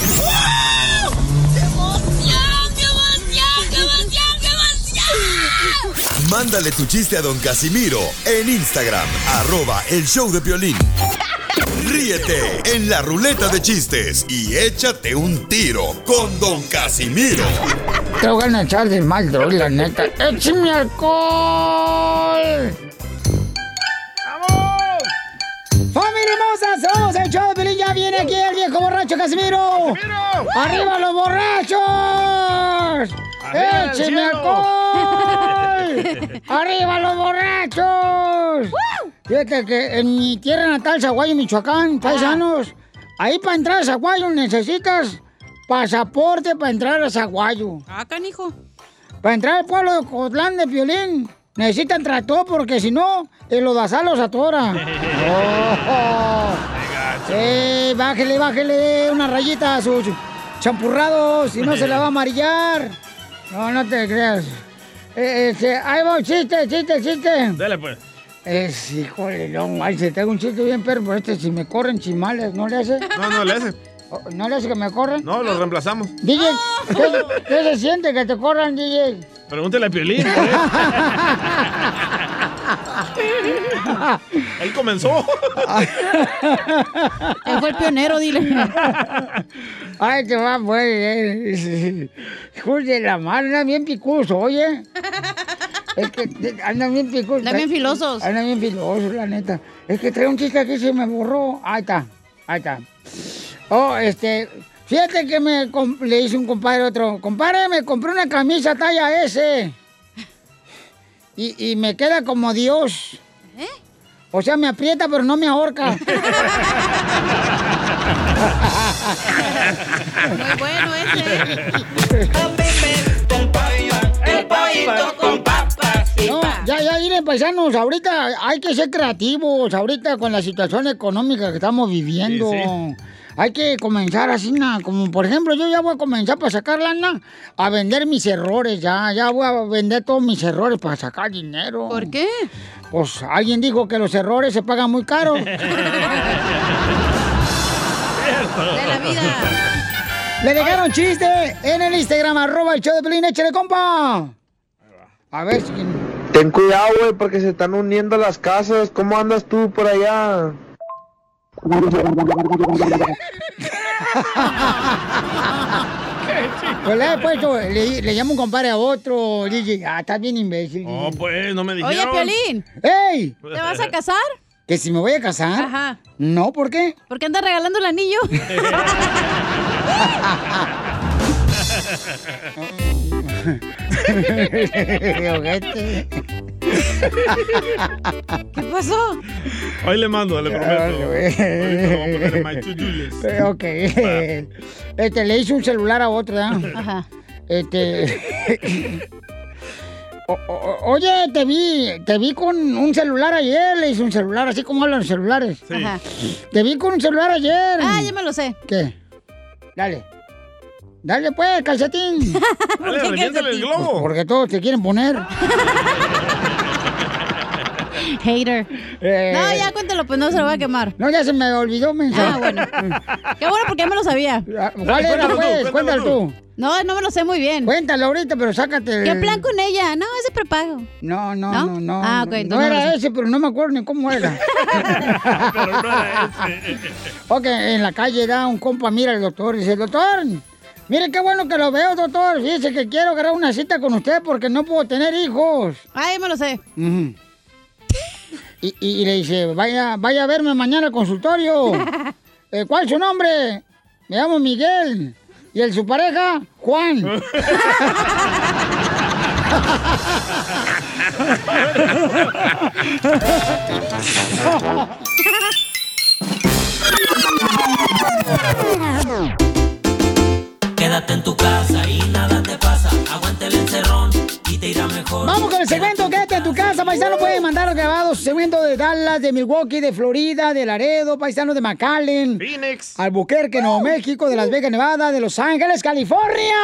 Mándale tu chiste a don Casimiro en Instagram, arroba el show de violín. Ríete en la ruleta de chistes y échate un tiro con Don Casimiro. Te voy a echar de mal, droga, la neta. ¡Échame alcohol! ¡Familia hermosa! ¡Somos el show de Pelín! ¡Ya viene aquí el viejo borracho Casimiro! ¡Arriba los borrachos! ¡Arriba el ¡Écheme alcohol! ¡Arriba los borrachos! Fíjate que en mi tierra natal, Zaguayo, Michoacán, paisanos, ahí para entrar a Zaguayo necesitas pasaporte para entrar a Zaguayo. Ah, canijo. Para entrar al pueblo de Cotlán de Piolín, necesitan tractor porque si no, el odazal los atora. Oh. Eh, bájele, bájele una rayita a sus champurrados, si no se la va a amarillar. No, no te creas. Eh, este, ahí va un chiste, chiste, chiste. Dale, pues. Es, híjole, no, ay, se tengo un chiste bien perro, pero este, si me corren chimales, ¿no le hace? No, no le hace. Oh, ¿No le hace que me corren? No, lo reemplazamos. DJ, ¿qué, qué se siente que te corran, DJ? Pregúntale a Piolín. pues. Él comenzó. Él fue el pionero, dile. Ay, te va, pues. eh. Hijo de la madre, anda bien picuso, oye. Es que te- anda bien picuso. Andan bien filosos. Anda bien filosos, la neta. Es que trae un chiste aquí, se me borró. Ahí está, ahí está. Oh, este, fíjate que me le hice un compadre a otro. Compadre, me compré una camisa talla S. Y, y me queda como Dios. ¿Eh? O sea, me aprieta, pero no me ahorca. Muy bueno ese. No, ya, ya, miren, paisanos, ahorita hay que ser creativos, ahorita con la situación económica que estamos viviendo. Sí, sí. Hay que comenzar así, na, como por ejemplo, yo ya voy a comenzar para sacar lana, a vender mis errores, ya, ya voy a vender todos mis errores para sacar dinero. ¿Por qué? Pues alguien dijo que los errores se pagan muy caro. De la vida. Le dejaron chiste en el Instagram, arroba el show de Pelín, échale, compa. A ver si... Ten cuidado, güey, porque se están uniendo las casas. ¿Cómo andas tú por allá? Pues le he puesto, le, le llamo un compadre a otro, DJ. Ah, está bien imbécil. Oh, pues, no me Oye, dijeron. Piolín. ¡Ey! ¿Te vas a casar? ¿Que si me voy a casar? Ajá. No, ¿por qué? ¿Por qué andas regalando el anillo? ¿Qué pasó? Hoy le mando, le prometo. Ahorita lo voy a poner en my to-do list. Eh, Ok. Este, le hice un celular a otro, ¿verdad? Ajá. Este. O- o- oye, te vi, te vi con un celular ayer, le hice un celular, así como hablan los celulares. Ajá. Te vi con un celular ayer. Ah, ya me lo sé. ¿Qué? Dale. Dale pues, calcetín. Dale, reviéntale el globo. Porque todos te quieren poner. Hater. Eh, No, ya cuéntalo, pues no se lo voy a quemar. No, ya se me olvidó, mensa. Ah, bueno. Qué bueno porque ya me lo sabía. ¿Cuál era, pues? Cuéntalo tú. No, no me lo sé muy bien. Cuéntalo ahorita, pero sácate. ¿Qué plan con ella? No, ese prepago. No, no, ¿No? no, no. Ah, ok, no entonces no era ese, pero no me acuerdo ni cómo era. ok, en la calle da un compa, mira el doctor, y dice, doctor, mire qué bueno que lo veo, doctor. Fíjese que quiero agarrar una cita con usted porque no puedo tener hijos. Ay, me lo sé. Ujú. Y, y- y le dice, vaya, vaya a verme mañana al consultorio. Eh, ¿Cuál es su nombre? Me llamo Miguel. ¿Y el su pareja? Juan. Quédate en tu casa y nada te pasa. Aguante el encerrón te irá mejor. Vamos con el segmento Quédate en tu casa, paisano. Puede mandar grabado su segmento de Dallas, de Milwaukee, de Florida, de Laredo, paisano de McAllen. Phoenix. Albuquerque, Nuevo México, de Las Vegas, Nevada, de Los Ángeles, California.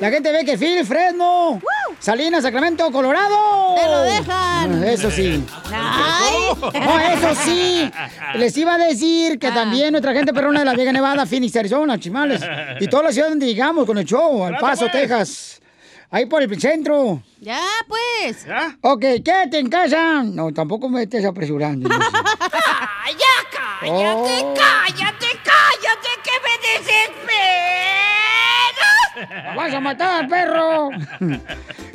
La gente ve que Phil, Fresno, Salinas, Sacramento, Colorado. Te lo dejan. Eso sí. Ay. No, eso sí. Les iba a decir que también nuestra gente perrona de Las Vegas, Nevada, Phoenix, Arizona, Chimales. Y toda la ciudad donde llegamos con el show, Al Paso, Texas. Ahí por el centro. Ya, pues. ¿Ya? Ok, quédate en casa. No, tampoco me estés apresurando. ¡Ya cállate, Oh. cállate, cállate, que me desesperas! ¡Vas a matar, perro!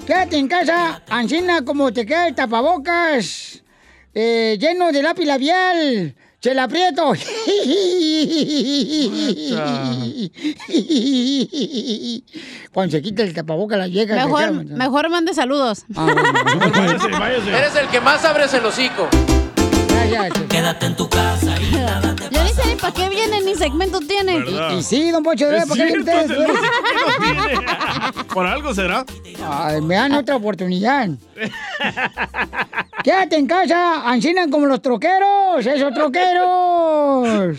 Quédate en casa, Ancina, como te queda el tapabocas, eh, lleno de lápiz labial. ¡Chela aprieto! Cuando se quita el tapabocas, la llega. Mejor, mejor mande saludos. váyase, váyase. Eres el que más abres el hocico. Quédate en tu casa. Yo ni sé ni para qué viene ni segmento tiene. Y, y sí, don Poncho, Es ¿por qué vienen cierto, ustedes? Por algo será. Ay, me dan otra oportunidad. Quédate en casa, ancinan como los troqueros, esos troqueros.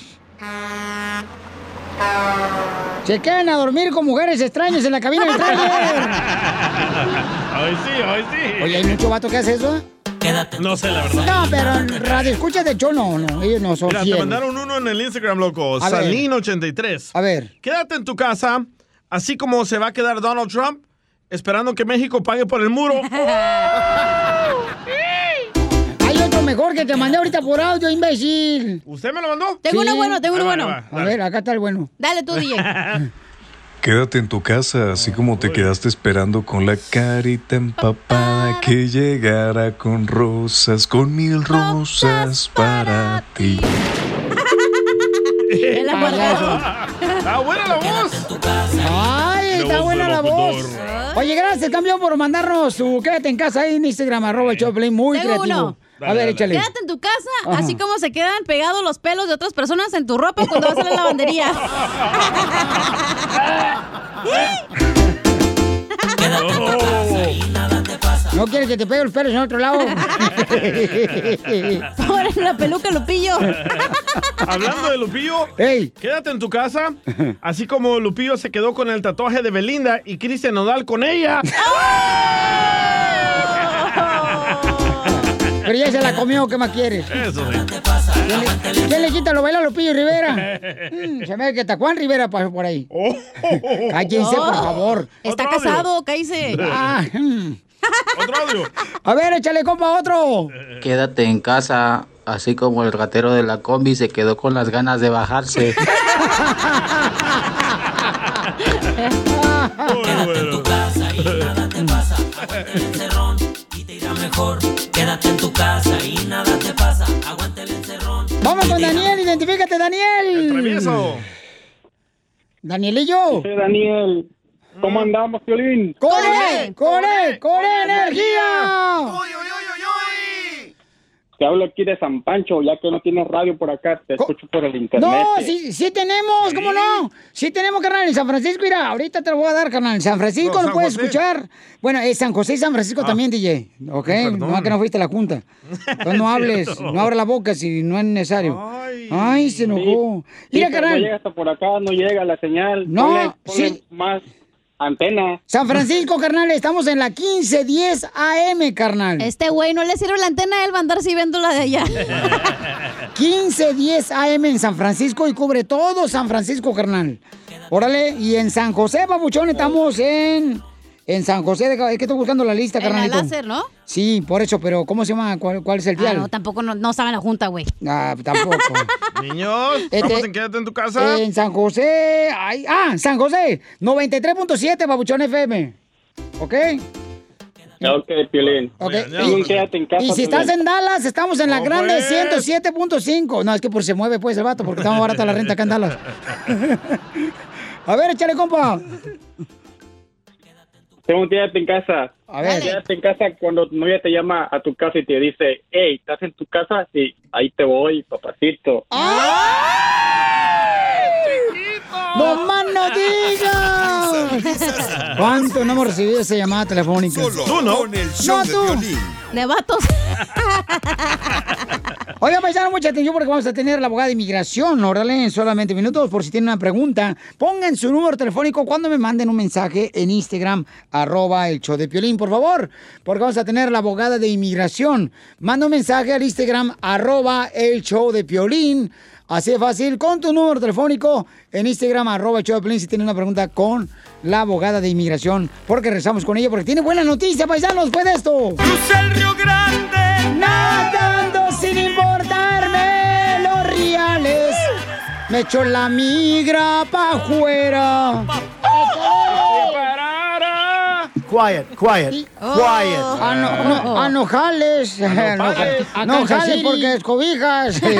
Se quedan a dormir con mujeres extrañas en la cabina del trailer. Ay, sí, ay, sí. Oye, hay mucho vato que hace eso. No sé, la verdad. No, pero en radio escuchas de hecho no, no, ellos no son Mira, te fieles. mandaron uno en el Instagram, loco. A ver. Salín83. A ver. Quédate en tu casa, así como se va a quedar Donald Trump, esperando que México pague por el muro. Mejor que te mandé ahorita por audio, imbécil. ¿Usted me lo mandó? Tengo uno bueno, tengo uno va, bueno. va. A ver, acá está el bueno. Dale tú, DJ. Quédate en tu casa, así como te quedaste esperando con la carita empapada que llegara con rosas, con mil rosas para ti. ¡Ah, buena la voz! Ay, La está voz buena la voz. Oye, gracias, campeón, por mandarnos tu quédate en casa ahí en Instagram, arroba el Choplin, muy Tengo creativo. uno. A ver, échale. Quédate en tu casa, Ajá. así como se quedan pegados los pelos de otras personas en tu ropa cuando vas a la lavandería. ¿No quieres que te pegue los pelos en otro lado? Ahora en la peluca, Lupillo. Hablando de Lupillo, quédate en tu casa, así como Lupillo se quedó con el tatuaje de Belinda y Cristian Nodal con ella. Pero ya se la comió, ¿qué más quieres? Eso sí. ¿Quién le, quién le quita lo baila a Lupillo Rivera? Mm, se me ve que está Juan Rivera pasó por ahí. Cállense, por Oh. favor. Está casado, cállese. Ah, mm. Otro audio. A ver, échale, compa, otro. Quédate en casa, así como el ratero de la combi se quedó con las ganas de bajarse. Quédate en tu casa y nada te pasa. Aguanta el encerrón. Vamos con Daniel, identifícate, Daniel. Travieso. Danielillo. Daniel, ¿cómo andamos, Piolín? ¡Con él! ¡Con él! ¡Con energía! Te hablo aquí de San Pancho, ya que no tienes radio por acá, te escucho por el internet. No, sí, sí tenemos, ¿cómo no? Sí tenemos, carnal, en San Francisco, mira, ahorita te lo voy a dar, carnal. En San Francisco No, lo San puedes José. escuchar. Bueno, es San José y San Francisco Ah. también, DJ, ¿ok? Perdón. No, que no fuiste a la junta. Entonces no hables, no abras la boca si no es necesario. Ay, se enojó. Sí, Mira, no carnal, llega hasta por acá, no llega la señal. No, Ponle- ponle sí. más antena. San Francisco, carnal, estamos en la 1510 AM, carnal. Este güey no le sirve la antena, él va a andar si viendo la de allá. 1510 AM en San Francisco y cubre todo San Francisco, carnal. Órale, y en San José, babuchón, estamos en... En San José, de, es que estoy buscando la lista, En carnalito. láser, ¿no? Sí, por eso, pero ¿cómo se llama? ¿Cuál, cuál es el Ah, dial? no, tampoco no, no saben la junta, güey. Ah, tampoco. Niños, Este- vamos en Quédate en tu casa. en San José, ay, ah, San José, 93.7, babuchón FM. ¿Ok? Ok, Piolín. Ok. Piolín, quédate en casa. Y si estás en Dallas, estamos en la grande pues. 107.5. No, es que por se mueve pues el vato, porque está más barata la renta acá en Dallas. A ver, échale, compa. Tengo un quédate en casa. A ver. Quédate en casa cuando tu novia te llama a tu casa y te dice, hey, ¿estás en tu casa? Sí, ahí te voy, papacito. ¡No más no digas! ¿Cuánto no hemos recibido esa llamada telefónica? Solo Tú no. con el show No, de tú. Piolín. De vatos. Oiga, paisano, mucha atención porque vamos a tener la abogada de inmigración, órale, en solamente minutos, por si tienen una pregunta. Pongan su número telefónico cuando me manden un mensaje en Instagram, arroba el show de Piolín, por favor, porque vamos a tener la abogada de inmigración. Manda un mensaje al Instagram, arroba el show de Piolín, Así de fácil, con tu número telefónico en Instagram, arroba Piolín, si tienes una pregunta con la abogada de inmigración. Porque rezamos con ella, porque tiene buena noticia, paisanos, después de esto. Crucé el Río Grande. Nadando sin importarme los reales. Me echó la migra pa' afuera. Quiet, quiet, quiet. No, no, ah, no jales. No, A jales porque es cobijas.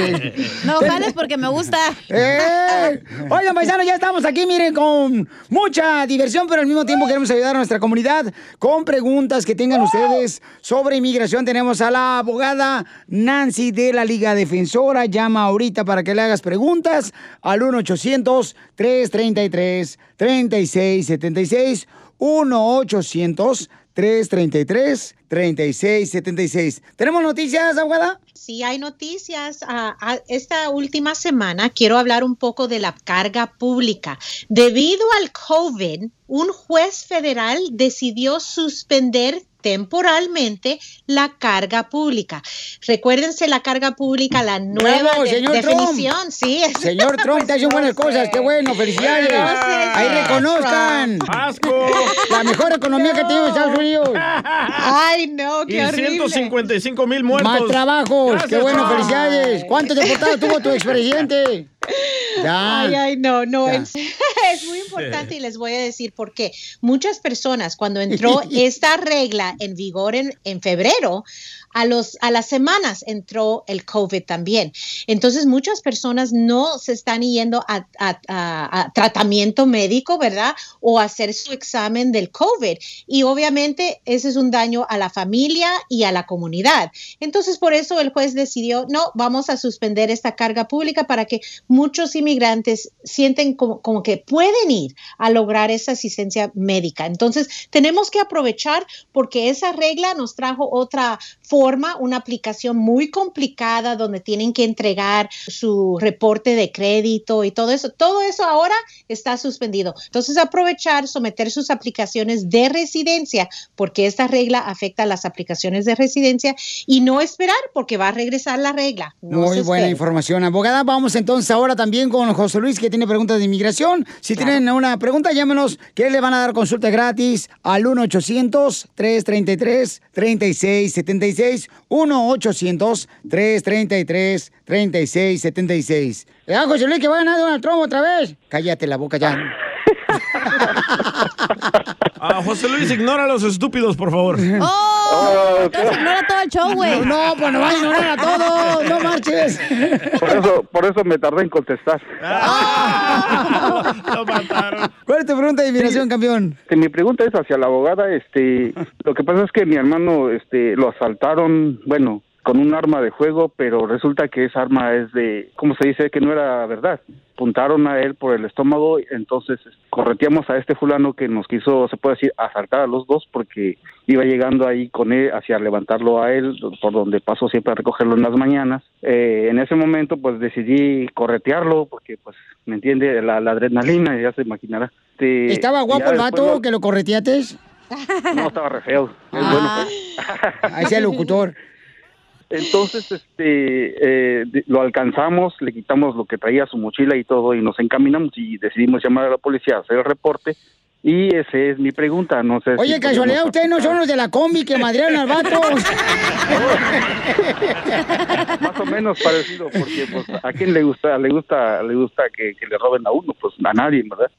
No jales porque me gusta. ¡Eh! Oigan, paisanos, ya estamos aquí, miren, con mucha diversión, pero al mismo tiempo queremos ayudar a nuestra comunidad con preguntas que tengan ustedes sobre inmigración. Tenemos a la abogada Nancy de la Liga Defensora. Llama ahorita para que le hagas preguntas al 1-800-333-3676. 1-800-333-3676. ¿Tenemos noticias, abogada? Sí, hay noticias. Ah, ah, esta última semana quiero hablar un poco de la carga pública. Debido al COVID, un juez federal decidió suspender temporalmente la carga pública. Recuérdense la carga pública, la nueva Bravo, de- señor definición, Trump. sí. es- Señor Trump, te hacen buenas cosas, qué bueno, felicidades. Ahí reconozcan. ¡Asco! La mejor economía que tiene Estados Unidos. Ay, no, Y 155 mil muertos. Más trabajos, qué bueno, Trump. felicidades. ¿Cuántos deportados tuvo tu expresidente? Ya. Ay, ay, no, no, es, es muy importante y les voy a decir por qué. Muchas personas, cuando entró esta regla en vigor en, en febrero, a, los, a las semanas entró el COVID también. Entonces, muchas personas no se están yendo a, a- a- tratamiento médico, ¿verdad? O hacer su examen del COVID. Y obviamente ese es un daño a la familia y a la comunidad. Entonces, por eso el juez decidió, no, vamos a suspender esta carga pública para que muchos inmigrantes sienten como, como que pueden ir a lograr esa asistencia médica. Entonces, tenemos que aprovechar porque esa regla nos trajo otra forma, una aplicación muy complicada donde tienen que entregar su reporte de crédito y todo eso. Todo eso ahora está suspendido. Entonces, aprovechar, someter sus aplicaciones de residencia, porque esta regla afecta a las aplicaciones de residencia y no esperar porque va a regresar la regla. No Muy buena información, abogada. Vamos entonces ahora también con José Luis, que tiene preguntas de inmigración. Si tienen una pregunta, llámenos, que le van a dar consulta gratis al 1-800-333-3676. 1-800-333-3676. ¿Eh, José Luis, que va a ganar Donald Trump otra vez? Cállate la boca ya. Ah, José Luis, ignora a los estúpidos, por favor. ¡Oh! Entonces ignora todo el show, güey. No, pues no va a ignorar a todos. No marches. Por eso, por eso me tardé en contestar. ¿Cuál es tu pregunta de inmigración, campeón? Este, mi pregunta es hacia la abogada. Este, lo que pasa es que mi hermano, este, lo asaltaron, bueno, con un arma de fuego, pero resulta que esa arma es de, ¿cómo se dice? Que no era verdad. Apuntaron a él por el estómago, entonces correteamos a este fulano que nos quiso, se puede decir, asaltar a los dos porque iba llegando ahí con él hacia levantarlo a él, por donde paso siempre a recogerlo en las mañanas. Eh, en ese momento, pues decidí corretearlo porque, pues, me entiende, la, la adrenalina, ya se imaginará. Este, ¿Estaba guapo el vato lo- que lo correteates? no, estaba re feo. Es bueno, pues. Ahí el locutor. Entonces, este, eh, lo alcanzamos, le quitamos lo que traía su mochila y todo, y nos encaminamos y decidimos llamar a la policía a hacer el reporte. Y esa es mi pregunta, no sé. si Oye, casualidad, podemos- ustedes no son los de la combi que madrearon al vato. Más o menos parecido, porque pues, a quién le gusta, le gusta, le gusta que, que le roben a uno, pues a nadie, ¿verdad?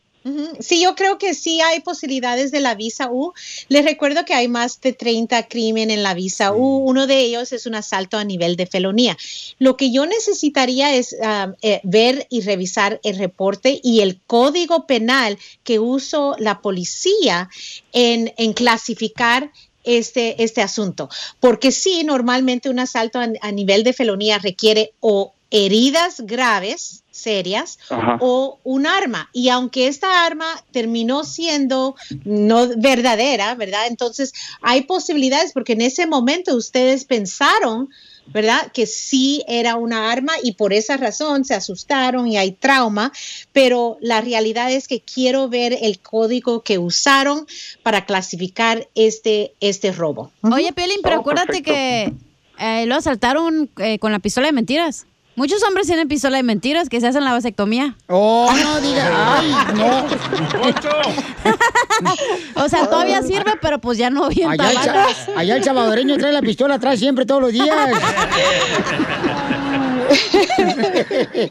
Sí, yo creo que sí hay posibilidades de la visa U. Les recuerdo que hay más de 30 crímenes en la visa U. Uno de ellos es un asalto a nivel de felonía. Lo que yo necesitaría es ah, eh, ver y revisar el reporte y el código penal que usó la policía en, en clasificar este, este asunto. Porque sí, normalmente un asalto a, a nivel de felonía requiere o heridas graves, serias, Ajá. o un arma. Y aunque esta arma terminó siendo no verdadera, ¿verdad? Entonces hay posibilidades porque en ese momento ustedes pensaron, ¿verdad? Que sí era una arma y por esa razón se asustaron y hay trauma, pero la realidad es que quiero ver el código que usaron para clasificar este, este robo. Oye, Piolín, pero Oh, acuérdate perfecto. que eh, lo asaltaron eh, con la pistola de mentiras. Muchos hombres tienen pistola de mentiras que se hacen la vasectomía. Oh, no diga. Ay, no. O sea, todavía sirve, pero pues ya no bien Allá el, allá el salvadoreño trae la pistola atrás siempre, todos los días.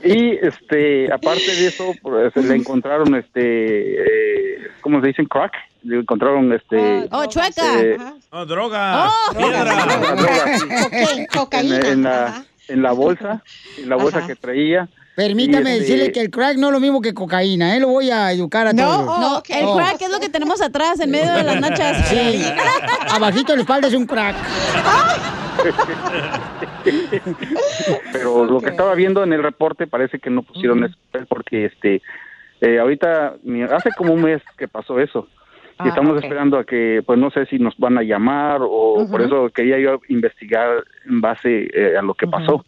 Y este, aparte de eso, pues, le encontraron este, eh, ¿cómo se dicen? Crack. Le encontraron este. Oh, chueca. eh, Oh, droga. Oh. droga, droga, sí. en, en la, en la bolsa, en la bolsa que traía. Permítame este, decirle que el crack no es lo mismo que cocaína, ¿eh? Lo voy a educar a todos. No, el Oh. crack es lo que tenemos atrás, en medio de las nachas. Sí. Abajito de la espalda es un crack. pero lo que estaba viendo en el reporte parece que no pusieron eso porque este eh, ahorita mi- hace como un mes que pasó eso y Ah, estamos esperando a que pues no sé si nos van a llamar o por eso quería yo investigar en base eh, a lo que pasó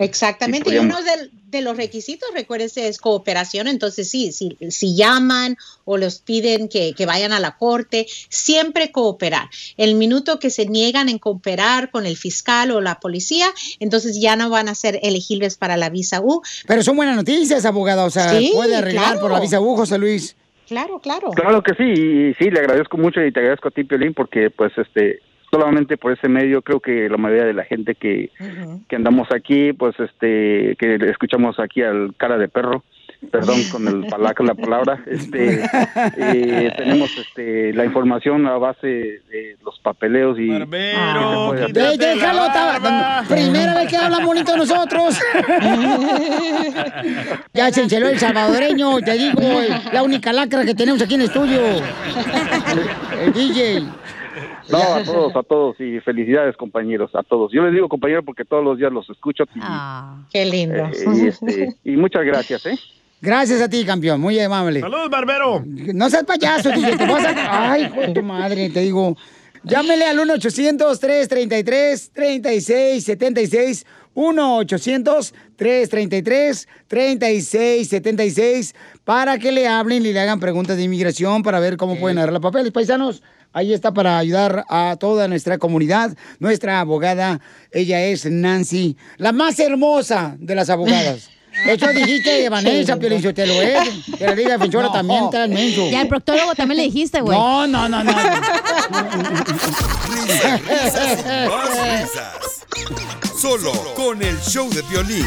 Exactamente, y uno de, de los requisitos, recuérdese, es cooperación, entonces sí, si, si llaman o los piden que, que vayan a la corte, siempre cooperar. El minuto que se niegan en cooperar con el fiscal o la policía, entonces ya no van a ser elegibles para la visa U. Pero son buenas noticias, abogada. O sea, Sí, puede arreglar claro. por la visa U, José Luis. Claro, claro. claro que sí y sí le agradezco mucho y te agradezco a ti Piolín porque pues este solamente por ese medio creo que la mayoría de la gente que, que andamos aquí pues este que escuchamos aquí al cara de perro perdón con el pala- con la palabra este eh, tenemos este la información a base de los papeleos y Barbero, Ah, Ve, déjalo, ta- primera vez que hablan bonito nosotros. ya se enceló el salvadoreño, te digo, la única lacra que tenemos aquí en el estudio. El DJ. no a todos a todos y felicidades compañeros a todos yo les digo compañeros porque todos los días los escucho y, Qué lindo. eh, y, este, y muchas gracias eh Gracias a ti, campeón, muy amable. Saludos, barbero. No seas payaso, DJ, te vas a... Ay, hijo de tu madre, te digo. Llámele al 1-800-333-3676. 1-800-333-3676 para que le hablen y le hagan preguntas de inmigración para ver cómo pueden arreglar papeles. Paisanos, ahí está para ayudar a toda nuestra comunidad. Nuestra abogada, ella es Nancy, la más hermosa de las abogadas. Eso dijiste, Vanessa, Qué Piolín Sotelo, ¿eh? Que la Liga Defensora No. también está menso. Y al proctólogo también le dijiste, güey. No, no, no, no. Risas y más risas. Solo con el show de violín.